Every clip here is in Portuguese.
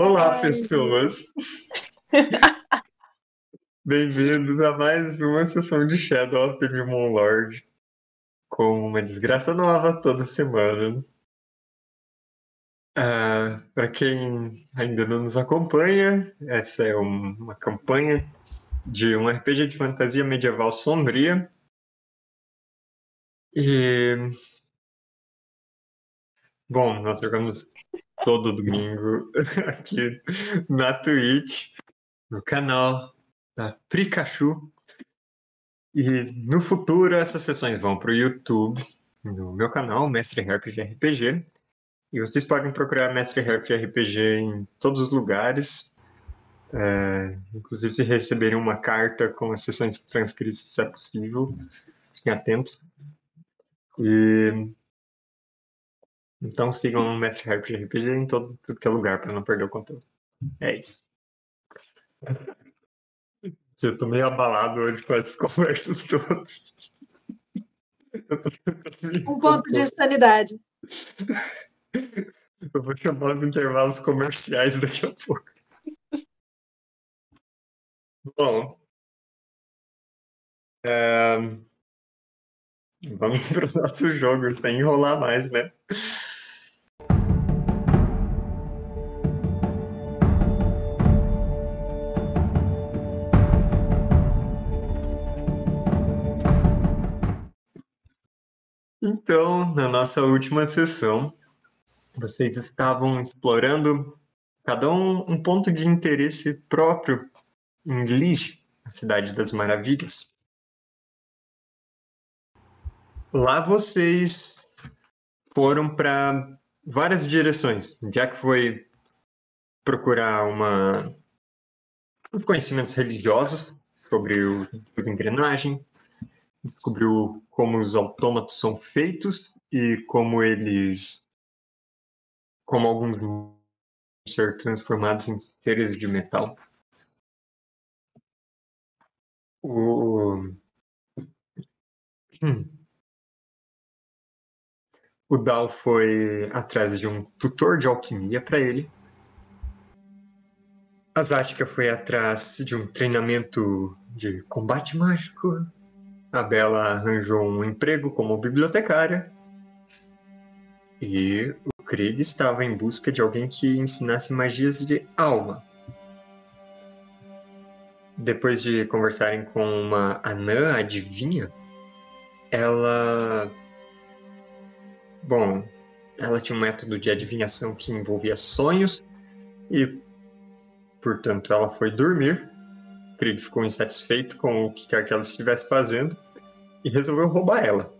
Olá, Ai, pessoas! Bem-vindos a mais uma sessão de Shadow of the Demon Lord com uma desgraça nova toda semana. Uh, Para quem ainda não nos acompanha, essa é um, uma campanha de um RPG de fantasia medieval sombria. E. Bom, nós jogamos todo domingo aqui na Twitch, no canal da Pikachu. E no futuro essas sessões vão para o YouTube, no meu canal, Mestre RPG RPG. E vocês podem procurar Mestre RPG em todos os lugares. É, inclusive se receberem uma carta com as sessões transcritas, se é possível. Fiquem atentos. E então sigam o Mestre Harp RPG em todo tudo que é lugar para não perder o conteúdo. É isso. Eu tô meio abalado hoje com as conversas todas. Um ponto de sanidade. Eu vou chamar os intervalos comerciais daqui a pouco. Bom. É... Vamos pro nosso jogo, sem enrolar mais, né? Então, na nossa última sessão, vocês estavam explorando cada um um ponto de interesse próprio em Lich, a Cidade das Maravilhas. Lá vocês foram para várias direções. Jack foi procurar uma conhecimentos religiosos sobre o sobre engrenagem, descobriu como os autômatos são feitos e como eles como alguns ser transformados em seres de metal. O hum. O Dal foi atrás de um tutor de alquimia para ele. A Zatka foi atrás de um treinamento de combate mágico. A Bela arranjou um emprego como bibliotecária. E o Krieg estava em busca de alguém que ensinasse magias de alma. Depois de conversarem com uma anã adivinha, ela Bom, ela tinha um método de adivinhação que envolvia sonhos e, portanto, ela foi dormir. Krieg ficou insatisfeito com o que quer que ela estivesse fazendo e resolveu roubar ela.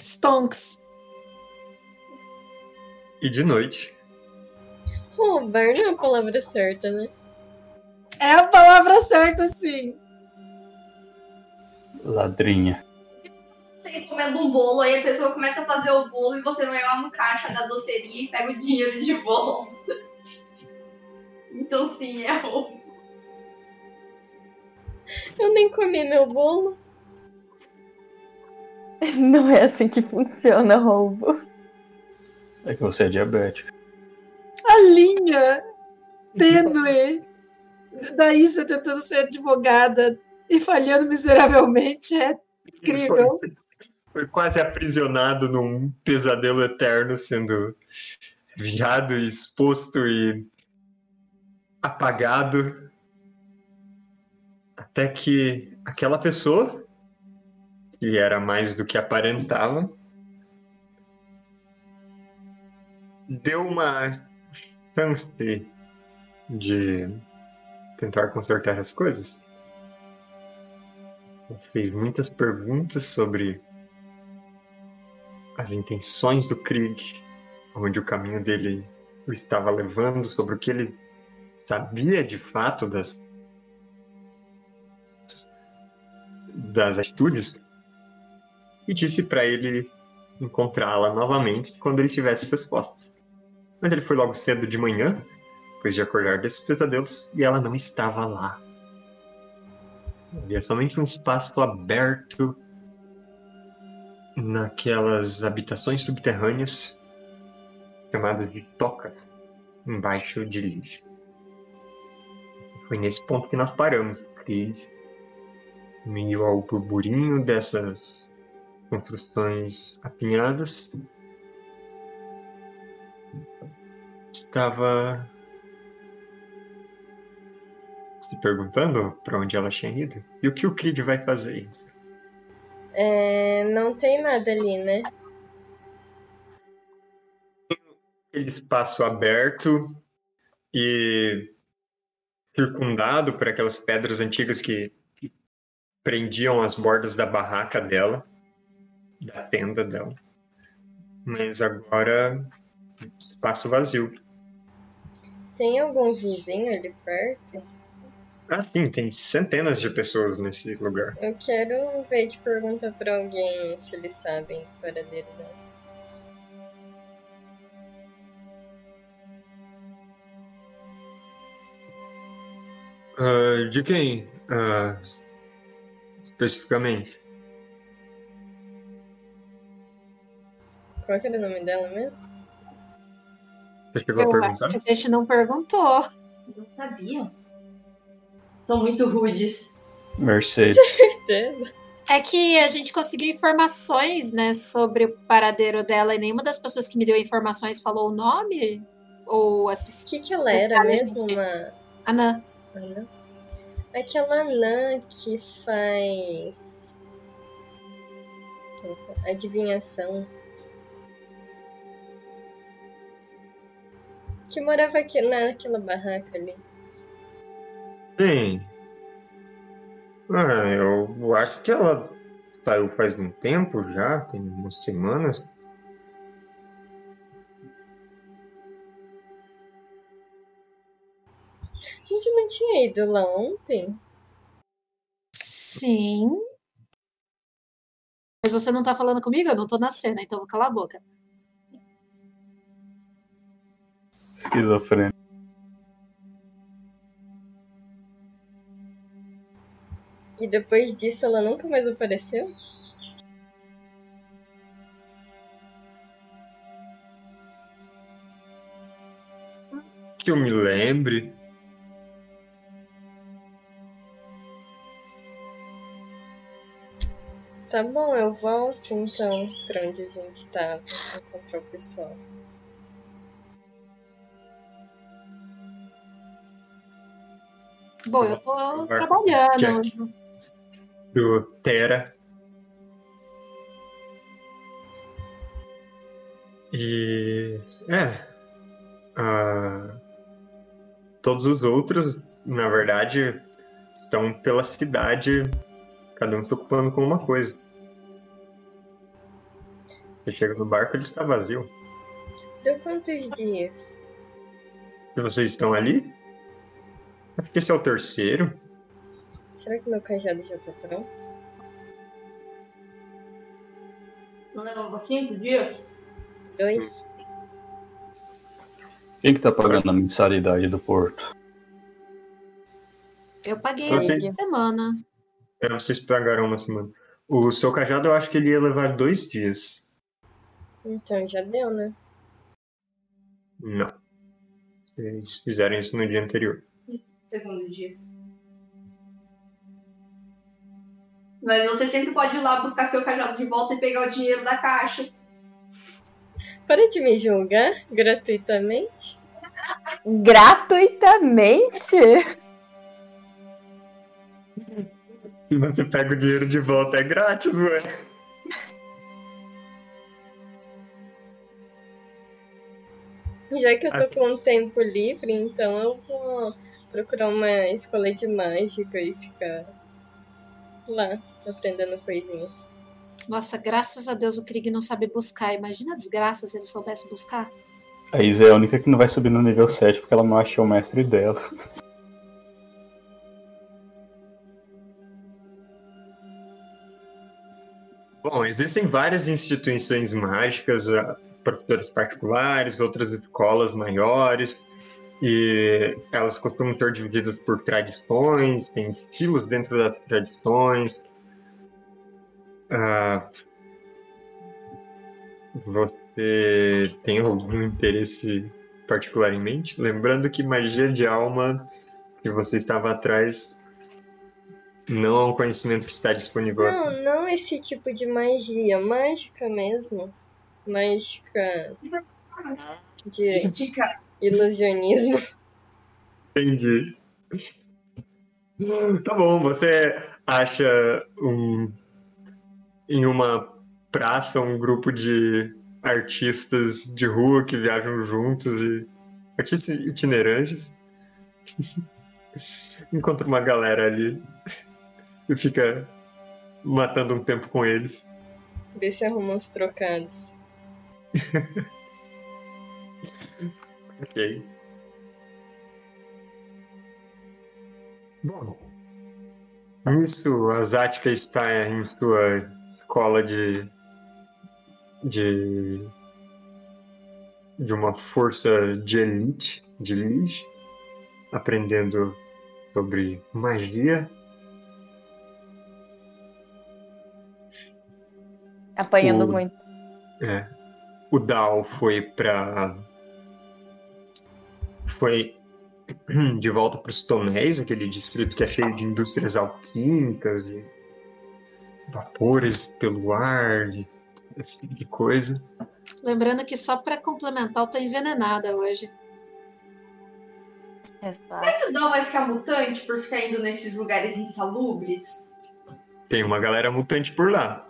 Stonks. E de noite. Roubar não é a palavra certa, né? É a palavra certa, sim. Ladrinha você comendo um bolo, aí a pessoa começa a fazer o bolo e você vai lá no caixa da doceria e pega o dinheiro de volta. então sim, é roubo. Eu nem comi meu bolo. Não é assim que funciona roubo. É que você é diabético. A linha tênue. Daí você tentando ser advogada e falhando miseravelmente é incrível foi quase aprisionado num pesadelo eterno, sendo virado e exposto e apagado. Até que aquela pessoa, que era mais do que aparentava, deu uma chance de tentar consertar as coisas. Fez muitas perguntas sobre as intenções do Krieg, onde o caminho dele o estava levando, sobre o que ele sabia de fato das das atitudes e disse para ele encontrá-la novamente quando ele tivesse resposta. Mas ele foi logo cedo de manhã, depois de acordar desses pesadelos, e ela não estava lá. Havia somente um espaço aberto naquelas habitações subterrâneas chamadas de tocas, embaixo de lixo. Foi nesse ponto que nós paramos, Creed. Meio ao burburinho dessas construções apinhadas. Estava se perguntando para onde ela tinha ido. E o que o Creed vai fazer? É, não tem nada ali, né? Aquele espaço aberto e circundado por aquelas pedras antigas que, que prendiam as bordas da barraca dela, da tenda dela. Mas agora espaço vazio. Tem algum vizinho ali perto? Ah, sim, tem centenas de pessoas nesse lugar. Eu quero ver de perguntar pra alguém se eles sabem do paradeiro dela. Ah, de quem? Ah, especificamente? Qual que era o nome dela mesmo? Você chegou a Eu perguntar? acho que a gente não perguntou. Não sabia. São muito rudes. Mercedes. Certeza. É que a gente conseguiu informações, né, sobre o paradeiro dela e nenhuma das pessoas que me deu informações falou o nome ou O assistiu. que que ela era mesmo? Uma Anã. anã? Aquela anã que faz adivinhação. Que morava aqui naquela barraca ali. Sim. Ah, eu acho que ela saiu faz um tempo já, tem umas semanas. A gente não tinha ido lá ontem? Sim. Mas você não tá falando comigo? Eu não tô na cena, então vou calar a boca. Esquizofrênico. E depois disso ela nunca mais apareceu? Que eu me lembre. Tá bom, eu volto então pra onde a gente tava encontrar o pessoal. Bom, eu tô trabalhando. Do Terra. E. É. ah, todos os outros, na verdade, estão pela cidade, cada um se ocupando com uma coisa. Você chega no barco, ele está vazio. Deu quantos dias? E vocês estão ali? Acho que esse é o terceiro. Será que meu cajado já tá pronto? Não levava cinco dias? Dois? Quem que tá pagando a mensalidade do porto? Eu paguei Você- essa semana. É, vocês pagaram uma semana. O seu cajado, eu acho que ele ia levar dois dias. Então já deu, né? Não. Vocês fizeram isso no dia anterior. Segundo dia. Mas você sempre pode ir lá buscar seu cajado de volta e pegar o dinheiro da caixa. Para de me julgar gratuitamente. Gratuitamente? E você pega o dinheiro de volta, é grátis, ué. Já que eu tô Assim. com um tempo livre, então eu vou procurar uma escola de mágica e ficar lá aprendendo coisinhas. Nossa, graças a Deus o Krieg não sabe buscar. Imagina a desgraça se ele soubesse buscar. A Isa é a única que não vai subir no nível 7 porque ela não achou o mestre dela. Bom, existem várias instituições mágicas, ah, professores particulares, outras escolas maiores, e elas costumam ser divididas por tradições, tem estilos dentro das tradições. Ah, você tem algum interesse particularmente. Lembrando que magia de alma que você estava atrás não é um conhecimento que está disponível assim. Não, não esse tipo de magia. Mágica mesmo. Mágica de. Ilusionismo. Entendi. Tá bom, você acha um, em uma praça um grupo de artistas de rua que viajam juntos e artistas itinerantes. Encontra uma galera ali e fica matando um tempo com eles. Vê se arruma uns trocados. Ok. Bom, isso, a Zática está em sua escola de. de. de uma força de elite, de Lich, aprendendo sobre magia. Apanhando O- muito. É. O Dal foi pra. Foi de volta para os Tonéis, aquele distrito que é cheio de indústrias alquímicas e vapores pelo ar, e esse tipo de coisa. Lembrando que só pra complementar, eu tô envenenada hoje. Exato. O Dal vai ficar mutante por ficar indo nesses lugares insalubres? Tem uma galera mutante por lá.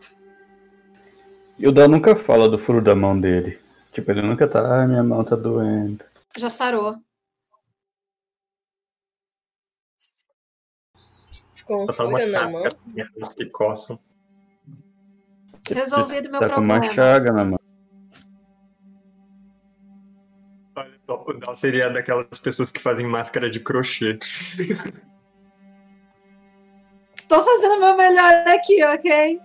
E o Dal nunca fala do furo da mão dele. Tipo, ele nunca tá, ah, minha mão tá doendo. Já sarou. Tá uma furo na mão. assim, que coçam. Resolvido meu tá com uma problema. chaga na mão. Olha só, o Dal seria daquelas pessoas que fazem máscara de crochê. Tô fazendo o meu melhor aqui, ok?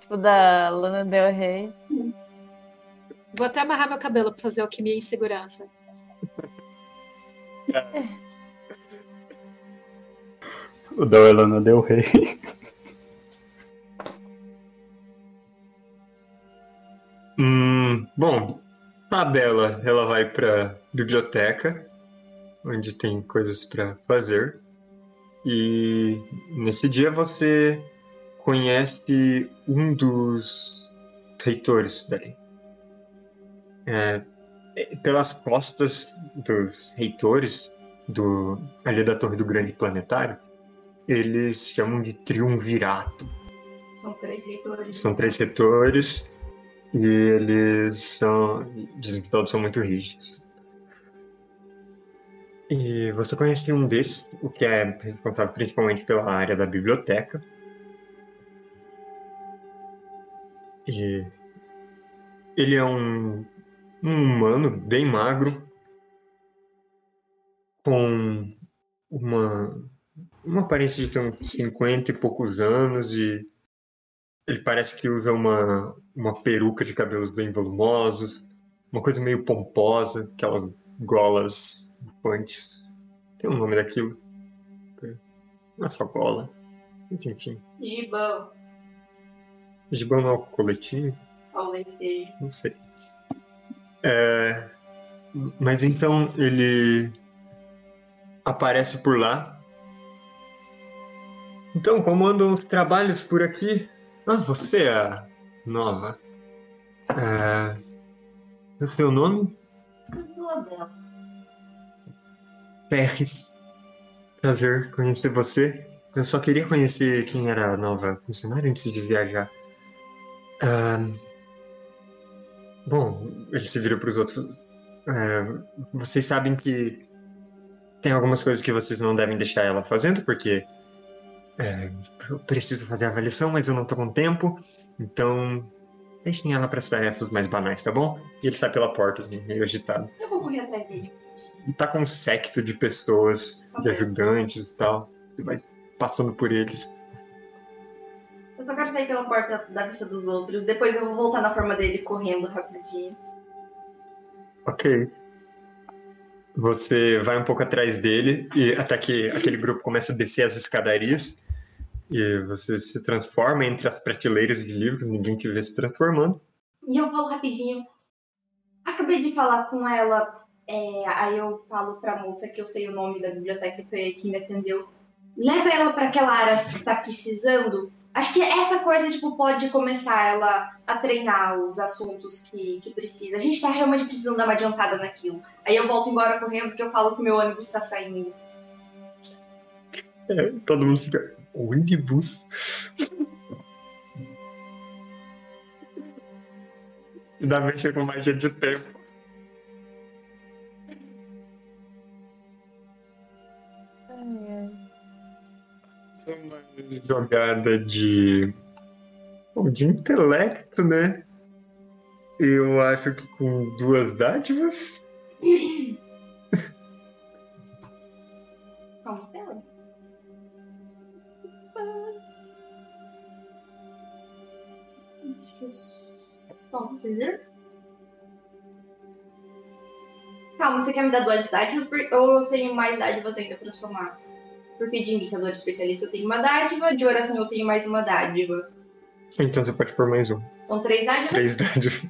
Tipo da Lana Del Rey. Vou até amarrar meu cabelo pra fazer alquimia em segurança. O Dal é Lana Del Rey. Hum, bom, a Bela, ela vai pra biblioteca, onde tem coisas pra fazer. E nesse dia você conhece um dos reitores dali. É, é, pelas costas dos reitores do, ali da Torre do Grande Planetário, eles chamam de triunvirato. São três reitores. São três retores e eles são. Dizem que todos são muito rígidos. E você conhece um desses, o que é responsável principalmente pela área da biblioteca. E ele é um, um humano bem magro, com uma, uma aparência de ter uns 50 e poucos anos e ele parece que usa uma, uma peruca de cabelos bem volumosos, uma coisa meio pomposa, aquelas golas bufantes. Tem um nome daquilo. Não é só gola. Mas enfim. Gibão. Gibão não é o coletinho? Talvez seja. Não sei. É, mas então ele aparece por lá. Então, como andam os trabalhos por aqui? Ah, você é a nova. É, o seu nome? Isabela. Pérez. Prazer conhecer você. Eu só queria conhecer quem era a nova funcionária antes de viajar. Ah, bom, ele se vira para os outros. Ah, vocês sabem que tem algumas coisas que vocês não devem deixar ela fazendo, porque é, eu preciso fazer a avaliação, mas eu não tô com tempo. Então, deixem ela para as tarefas mais banais, tá bom? E ele sai pela porta, assim, meio agitado. Eu vou correr atrás dele. E tá com um secto de pessoas, de Ok. ajudantes e tal. Você vai passando por eles. Eu só quero sair pela porta da vista dos outros. Depois eu vou voltar na forma dele correndo rapidinho. Ok. Você vai um pouco atrás dele e até que aquele grupo começa a descer as escadarias e você se transforma entre as prateleiras de livros, ninguém te vê se transformando. E eu falo rapidinho. Acabei de falar com ela É, aí eu falo pra moça que eu sei o nome da biblioteca que me atendeu. Leva ela pra aquela área que tá precisando. Acho que essa coisa, tipo, pode começar ela a treinar os assuntos que, que precisa. A gente tá realmente precisando dar uma adiantada naquilo. Aí eu volto embora correndo que eu falo que o meu ônibus tá saindo. É, todo mundo fica. Ônibus? Ainda mexe com magia de tempo. Isso é uma jogada de. De intelecto, né? Eu acho que com duas dádivas. Ver. Calma, você quer me dar duas dádivas ou eu tenho mais dádivas ainda pra somar? Porque de iniciador especialista eu tenho uma dádiva, de oração eu tenho mais uma dádiva. Então você pode pôr mais um. Então três dádivas? Três dádivas.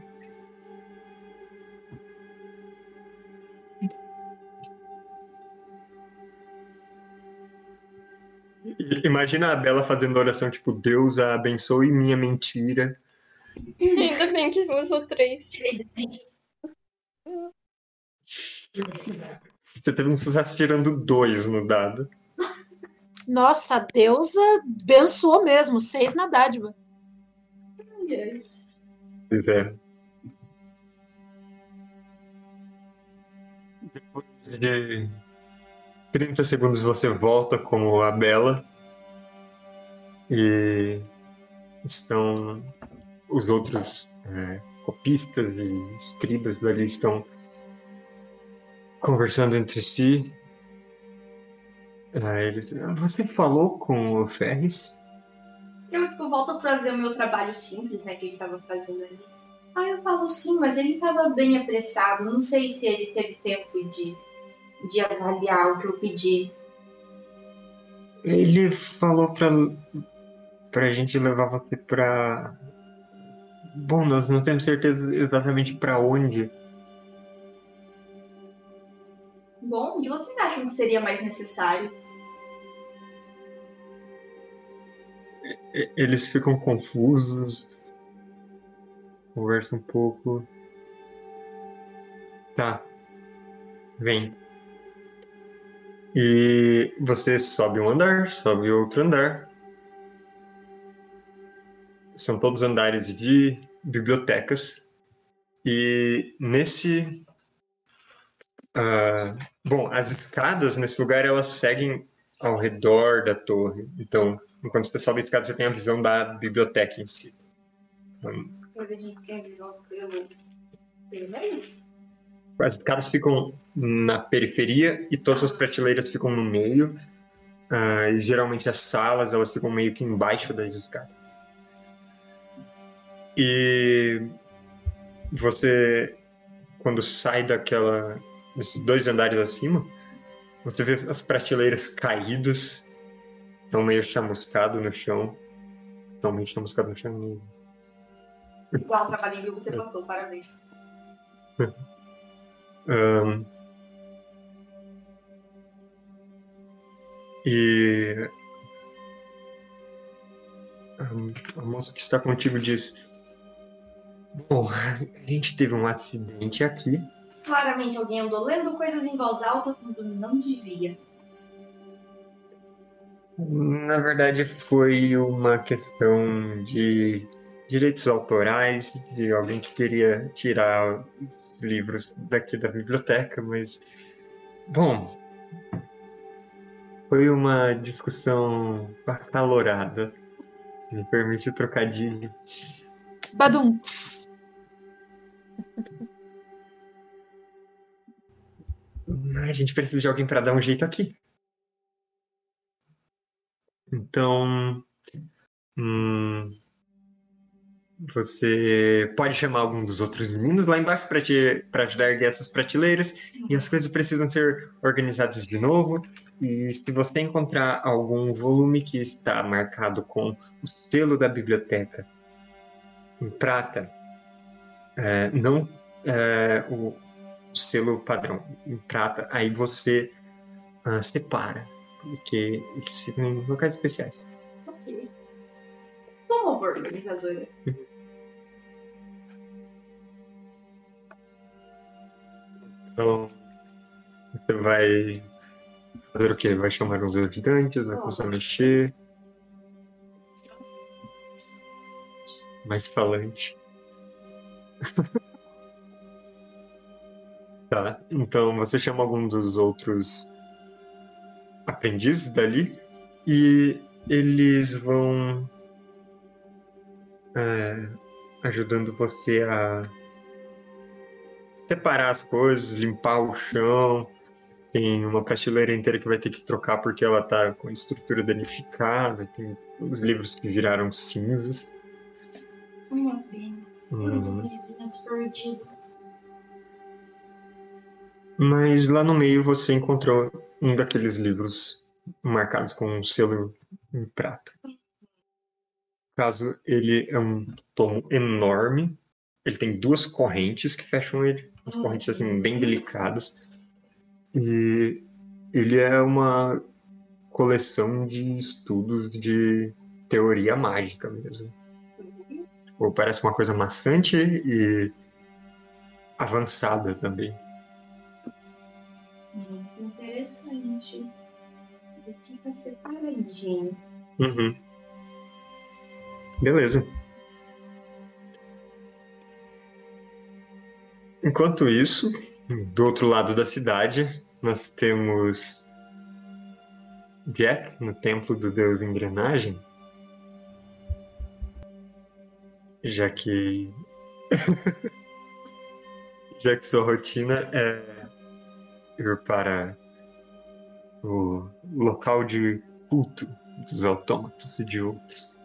Imagina a Bela fazendo oração tipo, Deus a abençoe minha mentira. Ainda bem que usou três. Você teve um sucesso tirando dois no dado. Nossa, a deusa abençoou mesmo. Seis na dádiva. Pois é. Depois de 30 segundos você volta como a Bela. E estão os outros é, copistas e escribas dali estão conversando entre si. Aí eles, "Ah, você falou com o Ferris? Eu tipo, volto a fazer o meu trabalho simples, né, que eu estava fazendo ali. Ah, eu falo sim, mas ele estava bem apressado. Não sei se ele teve tempo de, de avaliar o que eu pedi. Ele falou pra, pra gente levar você pra. Bom, nós não temos certeza exatamente pra onde. Bom, onde vocês acham que seria mais necessário? Eles ficam confusos. Conversam um pouco. Tá. Vem. E você sobe um andar, sobe outro andar. São todos andares de bibliotecas. E nesse. ah, bom, as escadas nesse lugar elas seguem ao redor da torre. Então, enquanto você sobe a escada, você tem a visão da biblioteca em si. Então, Mas a gente tem a visão pelo. As escadas ficam na periferia e todas as prateleiras ficam no meio. Ah, e geralmente as salas elas ficam meio que embaixo das escadas. E você, quando sai daquela, desses dois andares acima, você vê as prateleiras caídas, estão meio chamuscado no chão. Totalmente chamuscado no chão. Igual o trabalhinho que você passou, parabéns. Ahn, e a moça que está contigo diz: Bom, a gente teve um acidente aqui. Claramente alguém andou lendo coisas em voz alta quando não devia. Na verdade, foi uma questão de direitos autorais, de alguém que queria tirar os livros daqui da biblioteca, mas. Bom. Foi uma discussão acalorada. Me permite o trocadilho. Badum. A gente precisa de alguém para dar um jeito aqui. Então. hum, você pode chamar algum dos outros meninos lá embaixo para te para ajudar a erguer essas prateleiras e as coisas precisam ser organizadas de novo. E se você encontrar algum volume que está marcado com o selo da biblioteca em prata, é, não é, o selo padrão em prata, aí você ah, separa, porque eles ficam em locais especiais. Ok. Sou uma boa organizadora. Então, você vai fazer o quê? Vai chamar uns ajudantes, vai começar a mexer. Mais falante. tá, então você chama algum dos outros aprendizes dali e eles vão é, ajudando você a separar as coisas, limpar o chão. Tem uma prateleira inteira que vai ter que trocar porque ela tá com a estrutura danificada. Tem os livros que viraram cinzas. Uma pena. Uhum. Perdido. Mas lá no meio você encontrou um daqueles livros marcados com um selo em prata. No caso, ele é um tomo enorme. Ele tem duas correntes que fecham ele, umas correntes assim bem delicadas. E ele é uma coleção de estudos de teoria mágica mesmo. Ou parece uma coisa maçante e avançada também. Separadinho. Uhum. Beleza. Enquanto isso, do outro lado da cidade, nós temos Jack no templo do deus engrenagem. Já que. Já que sua rotina é ir para o local de culto dos autômatos e de outros.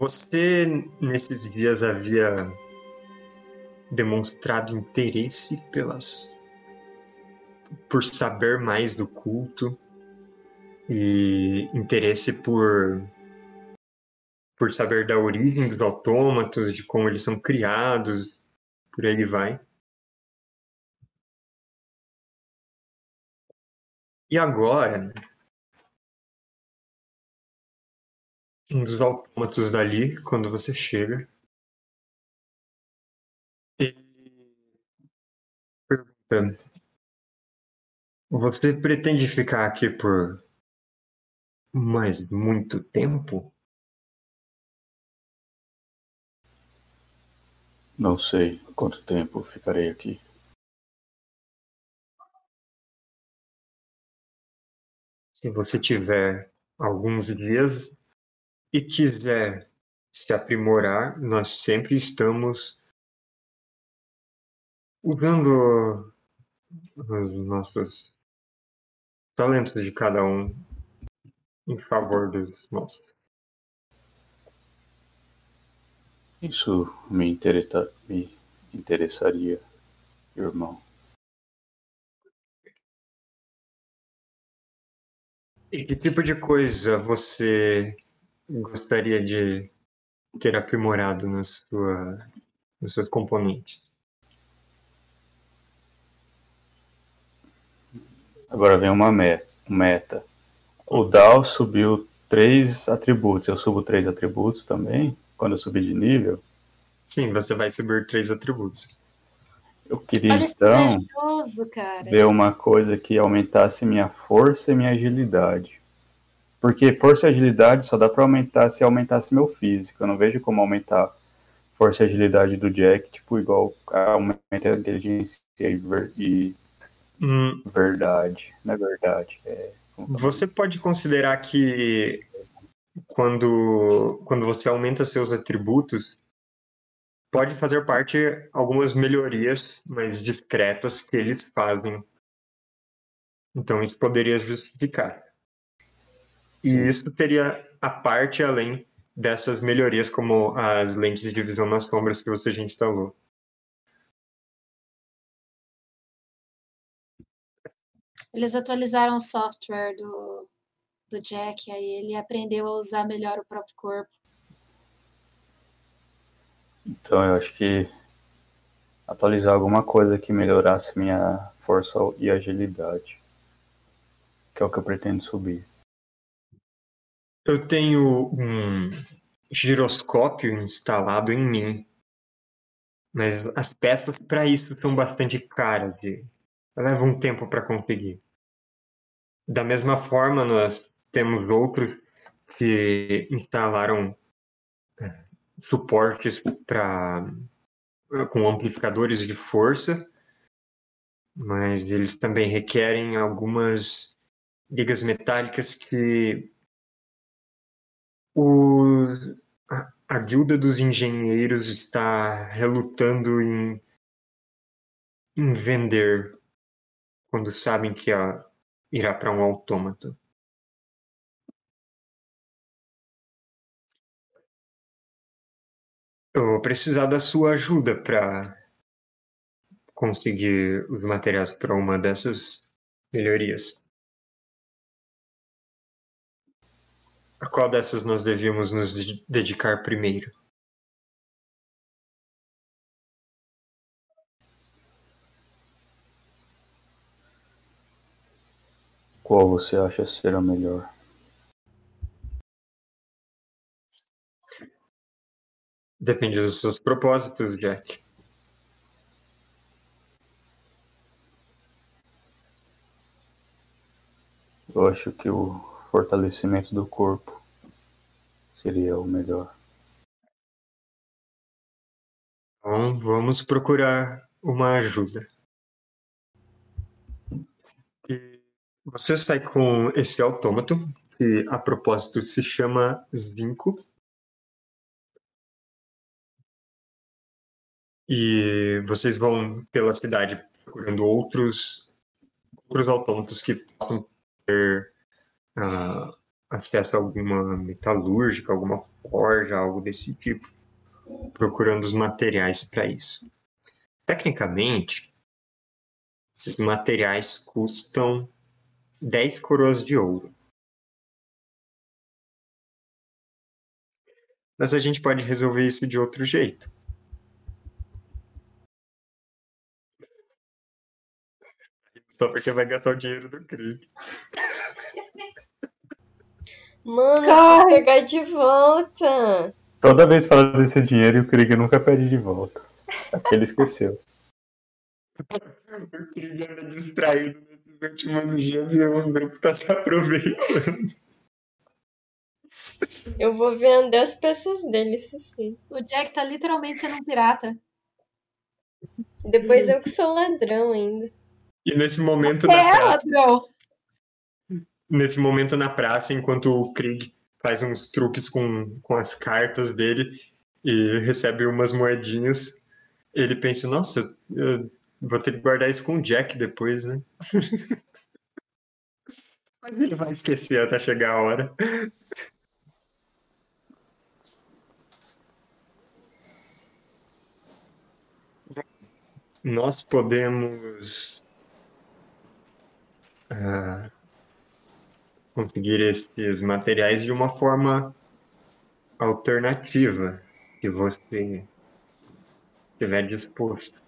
Você, nesses dias, havia demonstrado interesse pelas por saber mais do culto e interesse por por saber da origem dos autômatos, de como eles são criados, por aí vai. E agora, um dos autômatos dali, quando você chega, ele pergunta: Você pretende ficar aqui por mais muito tempo? Não sei quanto tempo ficarei aqui. Se você tiver alguns dias e quiser se aprimorar, nós sempre estamos usando os nossos talentos de cada um em favor dos nossos. Isso me, interessa, me interessaria, irmão. E que tipo de coisa você gostaria de ter aprimorado na sua, nos seus componentes? Agora vem uma meta. meta. O Dal subiu três atributos. Eu subo três atributos também, quando eu subir de nível. Sim, você vai subir três atributos. Eu queria Olha esse então ver uma coisa que aumentasse minha força e minha agilidade. Porque força e agilidade só dá pra aumentar se aumentasse meu físico. Eu não vejo como aumentar força e agilidade do Jack, tipo, igual aumenta a inteligência e, ver- e Hum, verdade. Não é verdade. É, Você pode considerar que quando, quando você aumenta seus atributos, pode fazer parte algumas melhorias mais discretas que eles fazem. Então isso poderia justificar. E Sim. isso teria a parte além dessas melhorias, como as lentes de visão nas sombras que você já instalou. Eles atualizaram o software do, do Jack, aí ele aprendeu a usar melhor o próprio corpo. Então eu acho que atualizar alguma coisa que melhorasse minha força e agilidade. Que é o que eu pretendo subir. Eu tenho um giroscópio instalado em mim. Mas as peças para isso são bastante caras e leva um tempo para conseguir. Da mesma forma, nós temos outros que instalaram suportes para com amplificadores de força, mas eles também requerem algumas ligas metálicas que os, a, a guilda dos engenheiros está relutando em, em vender quando sabem que irá para um autômato. Eu vou precisar da sua ajuda para conseguir os materiais para uma dessas melhorias. A qual dessas nós devíamos nos dedicar primeiro? Qual você acha ser a melhor? Depende dos seus propósitos, Jack. Eu acho que o fortalecimento do corpo seria o melhor. Então vamos procurar uma ajuda. E você sai com esse autômato, que a propósito se chama Zinco. E vocês vão pela cidade procurando outros, outros autômatos que possam ter uh, acesso a alguma metalúrgica, alguma forja, algo desse tipo, procurando os materiais para isso. Tecnicamente, esses materiais custam 10 coroas de ouro. Mas a gente pode resolver isso de outro jeito. Só porque vai gastar o dinheiro do Krieg. Mano, Ai. preciso pegar de volta. Toda vez fala desse dinheiro e o Krieg nunca pede de volta. Ele esqueceu. O Krieg era distraído nesses últimos dias e o grupo tá se aproveitando. Eu vou vender as peças dele, isso sim. O Jack tá literalmente sendo um pirata. Depois eu que sou ladrão ainda. E nesse momento É, praça, ladrão! nesse momento na praça, enquanto o Krieg faz uns truques com, com as cartas dele e recebe umas moedinhas, ele pensa, nossa, eu vou ter que guardar isso com o Jack depois, né? Mas ele vai esquecer até chegar a hora. Nós podemos ah, conseguir esses materiais de uma forma alternativa, se você estiver disposto.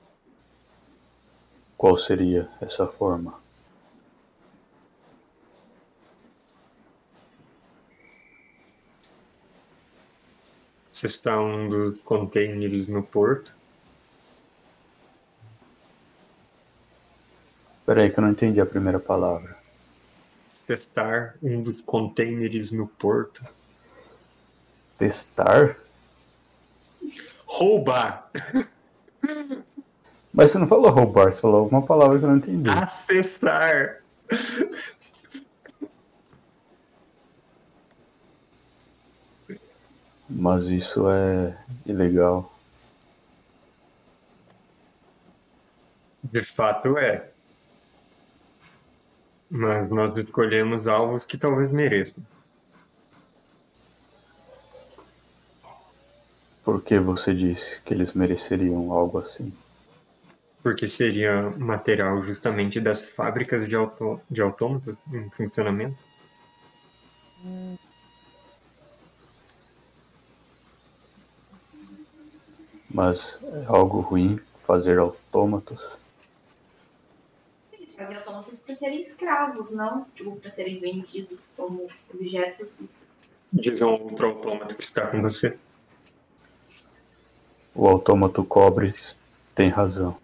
Qual seria essa forma? Se está um dos containers no porto, Peraí que eu não entendi a primeira palavra. testar um dos containers no porto, Testar? roubar, Mas você não falou roubar, você falou uma palavra que eu não entendi. acessar. Mas isso é ilegal. De fato é. Mas nós escolhemos alvos que talvez mereçam. Por que você disse que eles mereceriam algo assim? Porque seria material justamente das fábricas de, auto, de autômatos em funcionamento. Mas é algo ruim fazer autômatos. Eles fazem autômatos para serem escravos, não? Tipo, para serem vendidos como objetos. Diz um outro autômato que está com você. O autômato cobre tem razão.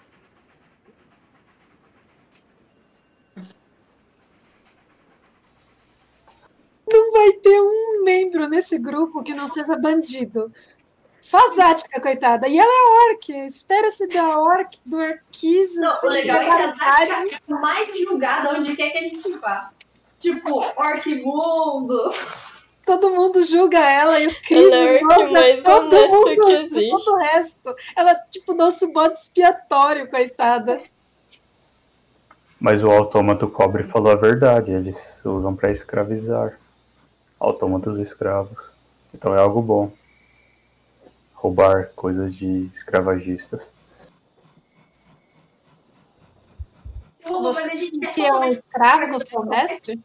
Não vai ter um membro nesse grupo que não seja bandido. Só a Zática, coitada. E ela é orc. Espera-se da orc, do orquiz. Não, assim, o legal é que a. Tati é mais julgada onde quer que a gente vá. Tipo, orc mundo. Todo mundo julga ela e o Ela crime é a orc mais todo mundo, que existe. todo o resto. Ela é tipo nosso bode expiatório, coitada. Mas o autômato cobre falou a verdade. Eles usam para escravizar autômatos escravos. Então é algo bom. Roubar coisas de escravagistas. Você Que é um escravo com seu mestre?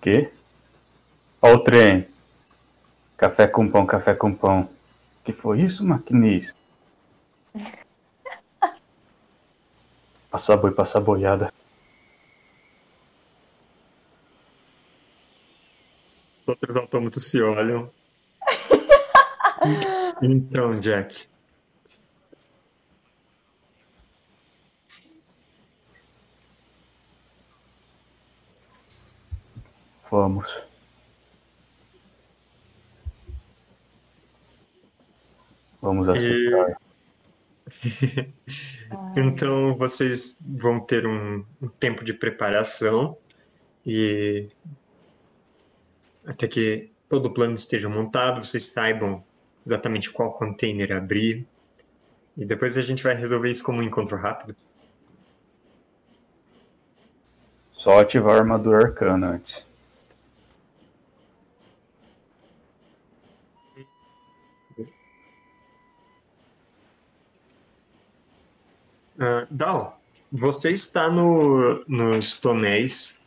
Que? Ó o trem. Café com pão, café com pão. Que foi isso, maquinista? Passa boi, passa boiada. Os outros autômatos se olham. Então, Jack. Vamos. Vamos aceitar. Então vocês vão ter um, um tempo de preparação e até que todo o plano esteja montado, vocês saibam exatamente qual container abrir. E depois a gente vai resolver isso como um encontro rápido. Só ativar a armadura arcana antes. Ah, Dal, você está no, nos tonéis,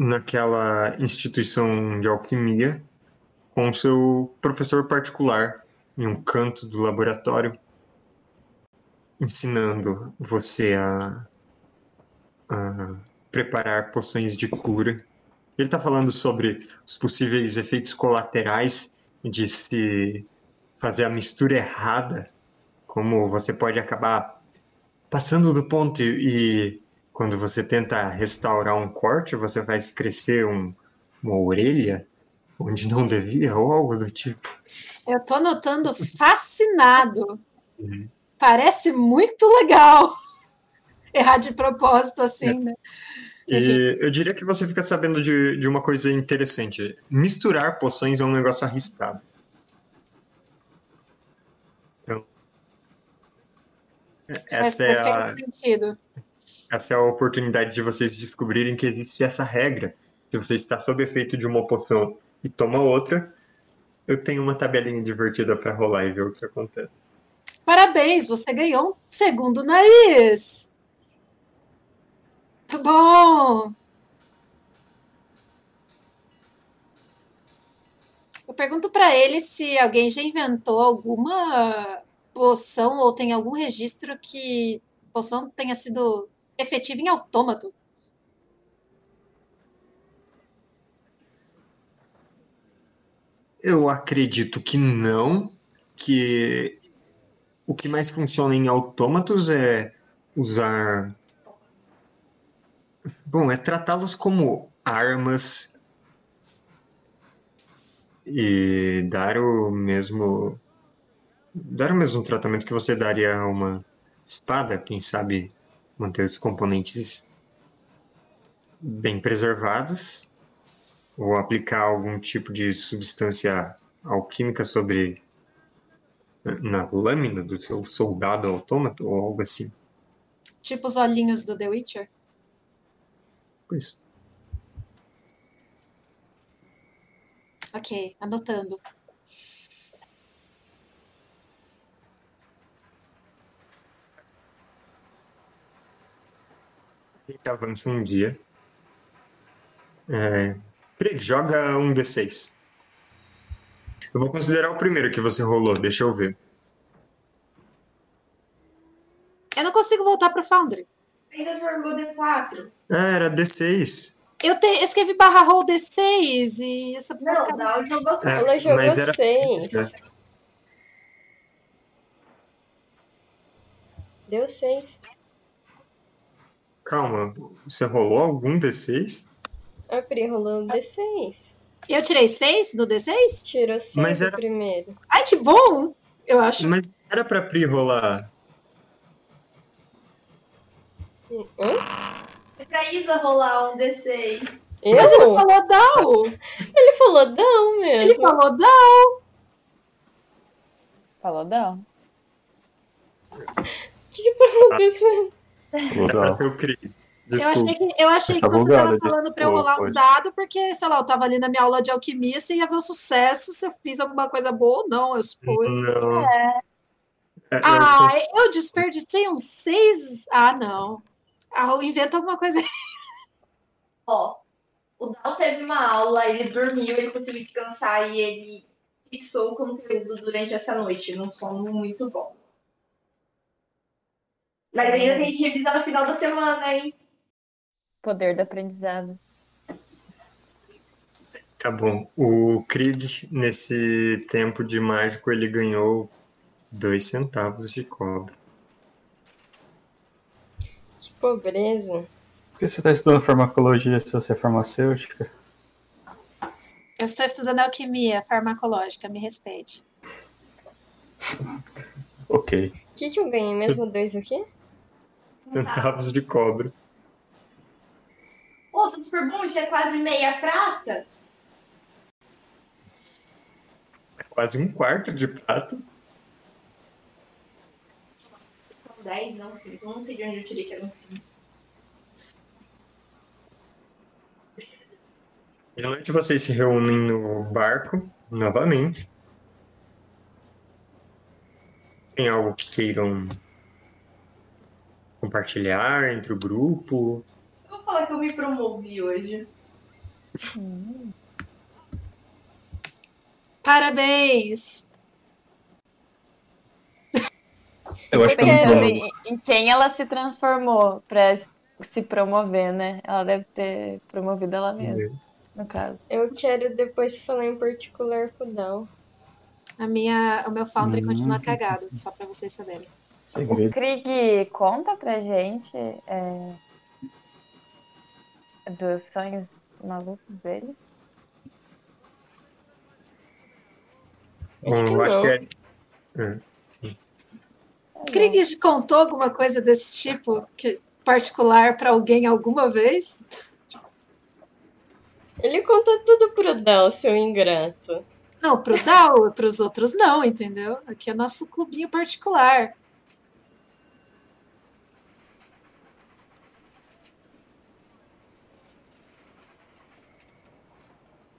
naquela instituição de alquimia, com seu professor particular, em um canto do laboratório, ensinando você a, a preparar poções de cura. Ele está falando sobre os possíveis efeitos colaterais de se fazer a mistura errada como você pode acabar passando do ponto e, e quando você tenta restaurar um corte, você faz crescer um, uma orelha onde não devia ou algo do tipo. Eu tô notando fascinado. Uhum. Parece muito legal. Errar de propósito, assim, né? E eu diria que você fica sabendo de, de uma coisa interessante. Misturar poções é um negócio arriscado. Então, Faz essa é a, sentido. Essa é a oportunidade de vocês descobrirem que existe essa regra. Se você está sob efeito de uma poção e toma outra, eu tenho uma tabelinha divertida para rolar e ver o que acontece. Parabéns, você ganhou um segundo nariz. Muito bom. Eu pergunto para ele se alguém já inventou alguma poção ou tem algum registro que poção tenha sido efetiva em autômato. Eu acredito que não, que o que mais funciona em autômatos é usar. Bom, é tratá-los como armas e dar o mesmo dar o mesmo tratamento que você daria a uma espada, quem sabe manter os componentes bem preservados ou aplicar algum tipo de substância alquímica sobre na lâmina do seu soldado autômato ou algo assim. Tipo os olhinhos do The Witcher. Isso. Ok, anotando. A gente avança um dia. É... Craig, joga um D6. Eu vou considerar o primeiro que você rolou, deixa eu ver. Eu não consigo voltar pro Foundry. Ainda formou D4. Ah, era D6. Eu te, escrevi barra roll D6 e essa Não, porcaria- não, jogou É, Ela jogou mas era seis. né? Deu seis. Calma, você rolou algum D6? A Pri rolou um D6. Eu tirei 6 no D6? Tirou seis Mas do era- primeiro. Ai, que bom! Eu acho. Mas era pra Pri rolar. Hã? É pra Isa rolar um D6. Mas ele Eu? falou down! Ele falou não Ele mesmo. falou down! Falou não. O que que tá acontecendo? Eu Desculpa. achei que, eu achei Você que tá você tava falando pra eu rolar um dado, porque, sei lá, eu tava ali na minha aula de alquimia, se ia ver o sucesso, se eu fiz alguma coisa boa ou não, eu supus. Não. É, eu- Ah, eu desperdicei um 6? Ah, não. Ah, inventa alguma coisa aí. Ó, o Dal teve uma aula, ele dormiu, ele conseguiu descansar e ele fixou o conteúdo durante essa noite, num sono muito bom. Mas ainda tem que revisar no final da semana, hein? Poder do aprendizado. Tá bom. O Krieg, nesse tempo de mágico, ele ganhou dois centavos de cobre. Que pobreza. Por que você está estudando farmacologia se você é farmacêutica? Eu estou estudando alquimia farmacológica, me respeite. Ok. O que, que eu ganhei mesmo? Dois o quê? Centavos de cobre. Pô, tá super bom, isso é quase meia prata. Quase um quarto de prata. São 10, não 5. Eu não sei de onde eu tirei que eram 5. E à noite vocês se reúnem no barco, novamente. Tem algo que queiram compartilhar entre o grupo? Eu vou falar que eu me promovi hoje. Hum. Parabéns! Eu acho que eu vou. em, em quem ela se transformou pra se promover, né? Ela deve ter promovido ela mesma, no caso. Eu quero depois falar em particular com o Dal. A minha, o meu Foundry Hum. continua cagado, só pra vocês saberem. Segredo. Krieg, conta pra gente é, dos sonhos malucos dele. Acho que eu acho que é. é. Krieg contou alguma coisa desse tipo que, particular pra alguém alguma vez? Ele conta tudo pro Dal, seu ingrato. Não, pro Dal, pros outros não, entendeu? Aqui é nosso clubinho particular.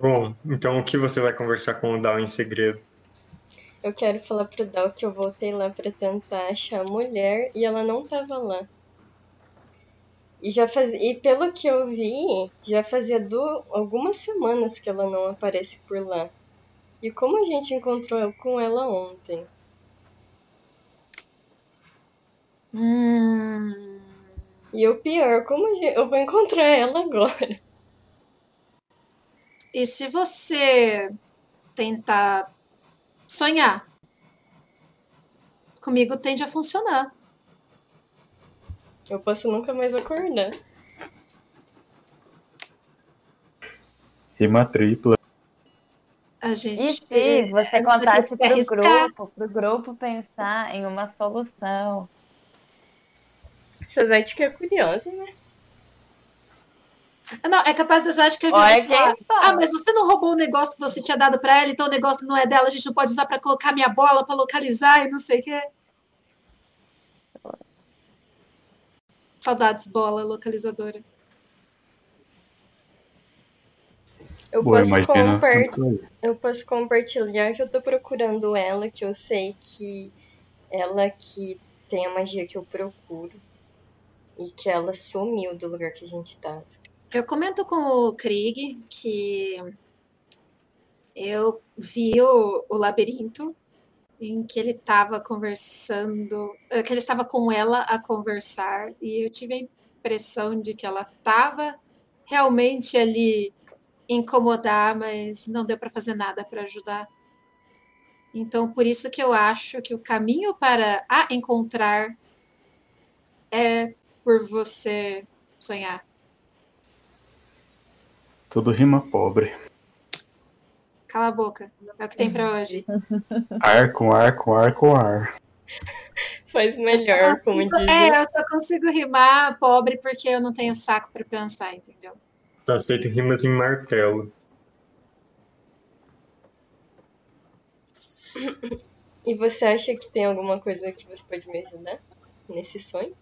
Bom, então o que você vai conversar com o Dal em segredo? Eu quero falar pro Dal que eu voltei lá pra tentar achar a mulher e ela não tava lá. E, já faz... e pelo que eu vi, já fazia du... algumas semanas que ela não aparece por lá. E como a gente encontrou com ela ontem? Hum. E o pior, como a gente... eu vou encontrar ela agora? E se você tentar sonhar? Comigo tende a funcionar. Eu posso nunca mais acordar. Rima tripla. A E gente. se você que contasse se pro arriscar. grupo, pro grupo pensar em uma solução. Sazete é curiosa, né? Não, é capaz da Zad que Olha quem Ah, fala. mas você não roubou o negócio que você tinha dado pra ela, então o negócio não é dela, a gente não pode usar pra colocar minha bola, pra localizar e não sei o que. Saudades, bola localizadora. Eu Boa, posso, imagina. compar... eu posso compartilhar que eu tô procurando ela, que eu sei que ela que tem a magia que eu procuro. E que ela sumiu do lugar que a gente tava. Eu comento com o Krieg que Eu vi o, o labirinto em que ele estava conversando, eh, que ele estava com ela a conversar, e eu tive a impressão de que ela estava realmente ali incomodar, mas não deu para fazer nada para ajudar. Então, por isso que eu acho que o caminho para a encontrar é por você sonhar. Tudo rima pobre. Cala a boca. É o que tem para hoje. Ar com ar com ar com ar. Faz melhor, como diz. É, eu só consigo rimar pobre porque eu não tenho saco para pensar, entendeu? Tá feito rimas em martelo. E você acha que tem alguma coisa que você pode me ajudar nesse sonho?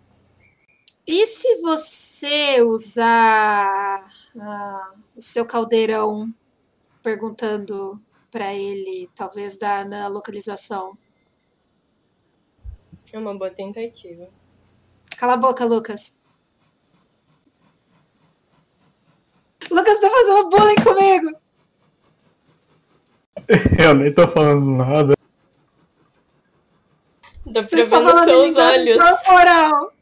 E se você usar ah, o seu caldeirão perguntando para ele, talvez dar na localização? É uma boa tentativa. Cala a boca, Lucas. Lucas tá fazendo bullying comigo. Eu nem tô falando nada. Dá pra ver estão nos falando seus olhos. corporal.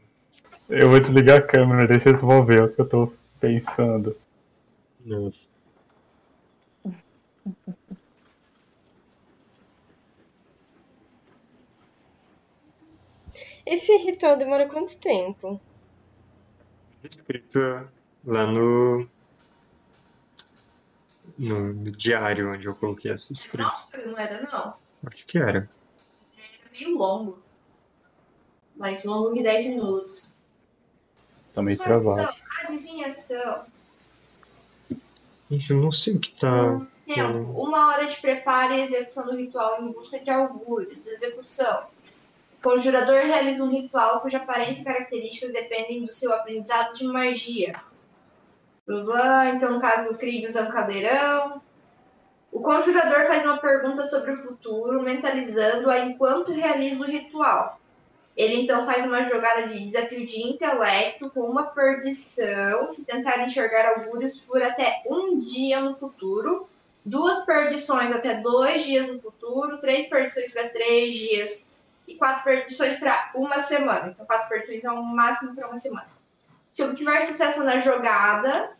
Eu vou desligar a câmera, daí vocês vão ver o que eu tô pensando. Nossa. Esse ritual demora quanto tempo? Escrito lá no, no, no diário onde eu coloquei essa escrita. Não, não era, não. Acho que era. Era meio longo. Mais longo que 10 minutos. Tá meio travado. Adivinhação. Gente, eu não sei o que tá. Tempo. Uma hora de preparo e execução do ritual em busca de augúrios. Execução. O conjurador realiza um ritual cuja aparência e características dependem do seu aprendizado de magia. Blá, blá. Então, no caso, o Krieg usa um caldeirão. O conjurador faz uma pergunta sobre o futuro, mentalizando-a enquanto realiza o ritual. Ele então faz uma jogada de desafio de intelecto com uma perdição, se tentar enxergar augúrios por até um dia no futuro, duas perdições até dois dias no futuro, três perdições para três dias e quatro perdições para uma semana. Então, quatro perdições é o máximo para uma semana. Se obtiver sucesso na jogada,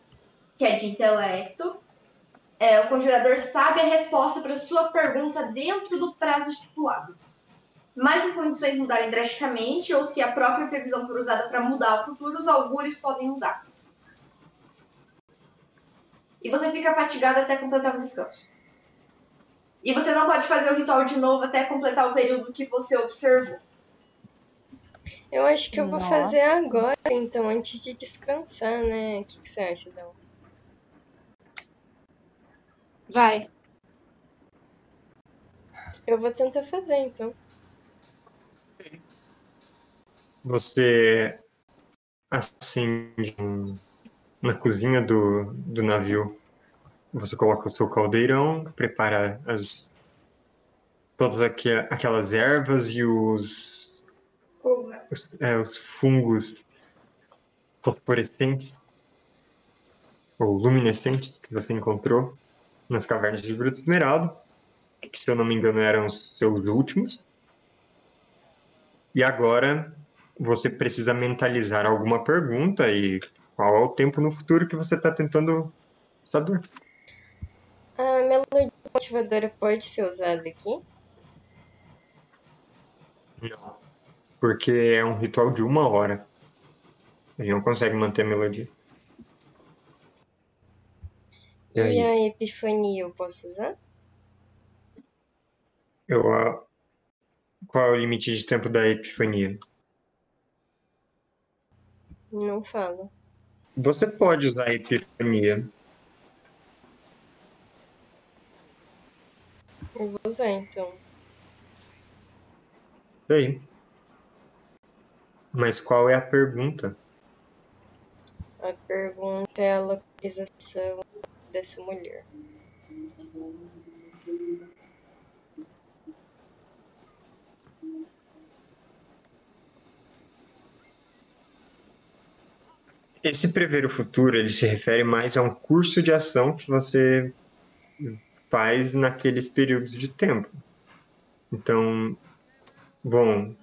que é de intelecto, é, o conjurador sabe a resposta para sua pergunta dentro do prazo estipulado. Mas as condições mudarem drasticamente ou se a própria previsão for usada para mudar o futuro, os augúrios podem mudar. E você fica fatigado até completar o descanso. E você não pode fazer o ritual de novo até completar o período que você observou. Eu acho que eu vou Nossa. fazer agora, então, antes de descansar, né? O que, que você acha, Dal? Vai. Eu vou tentar fazer, então. Você acende um- na cozinha do, do navio. Você coloca o seu caldeirão, prepara as todas aquelas ervas e os, os, é, os fungos fosforescentes ou luminescentes que você encontrou nas cavernas de Bruto Esmeralda, que se eu não me engano eram os seus últimos. E agora você precisa mentalizar alguma pergunta e qual é o tempo no futuro que você está tentando saber. A melodia motivadora pode ser usada aqui? Não. Porque é um ritual de uma hora. Ele não consegue manter a melodia. E E, aí? a epifania eu posso usar? Eu, ah, qual é o limite de tempo da epifania? Não falo. Você pode usar a epifania. Eu vou usar, então. Bem. Mas qual é a pergunta? A pergunta é a localização dessa mulher. Esse prever o futuro, ele se refere mais a um curso de ação que você faz naqueles períodos de tempo. Então, bom,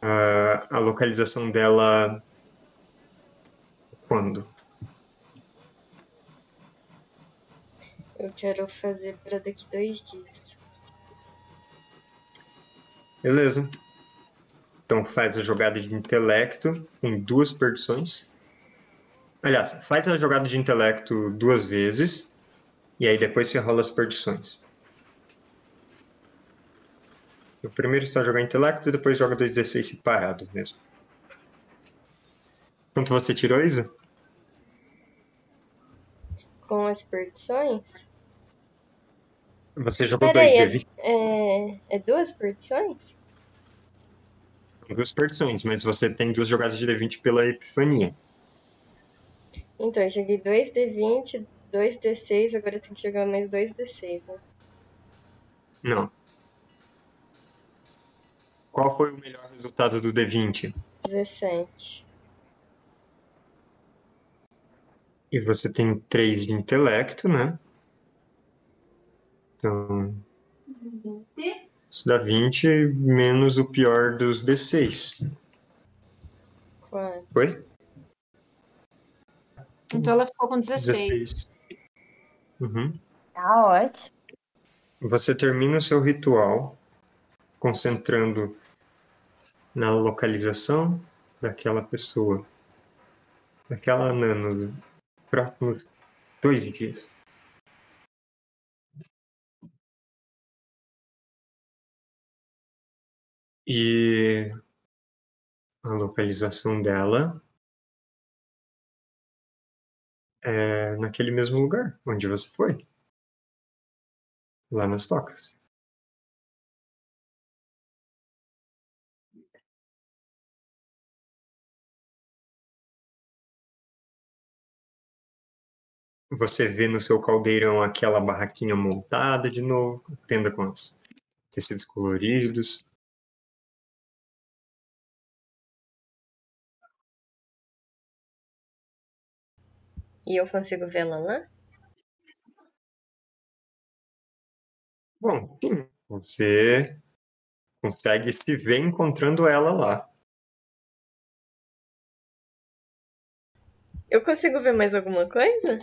a, a localização dela quando? Eu quero fazer pra daqui dois dias. Beleza. Então faz a jogada de intelecto com duas perdições. Aliás, faz a jogada de intelecto duas vezes. E aí depois você rola as perdições. O primeiro só jogar intelecto e depois joga 2d6 separado mesmo. Quanto você tirou, Isa? Com as perdições? Você jogou Peraí, 2d20. É, é duas perdições? Duas perdições, mas você tem duas jogadas de D20 pela epifania. Então, eu joguei 2D20, 2D6, agora eu tenho que jogar mais 2D6, né? Não. Qual foi o melhor resultado do D20? 17. E você tem 3 de intelecto, né? Então, isso dá 20 menos o pior dos D6. 4. Foi? Então ela ficou com 16. Uhum. Tá ótimo. Você termina o seu ritual concentrando na localização daquela pessoa, daquela Ana, nos próximos dois dias. E a localização dela é naquele mesmo lugar onde você foi. Lá nas tocas. Você vê no seu caldeirão aquela barraquinha montada de novo, tenda com os tecidos coloridos. E eu consigo vê-la lá? Bom, sim, você consegue se ver encontrando ela lá. Eu consigo ver mais alguma coisa?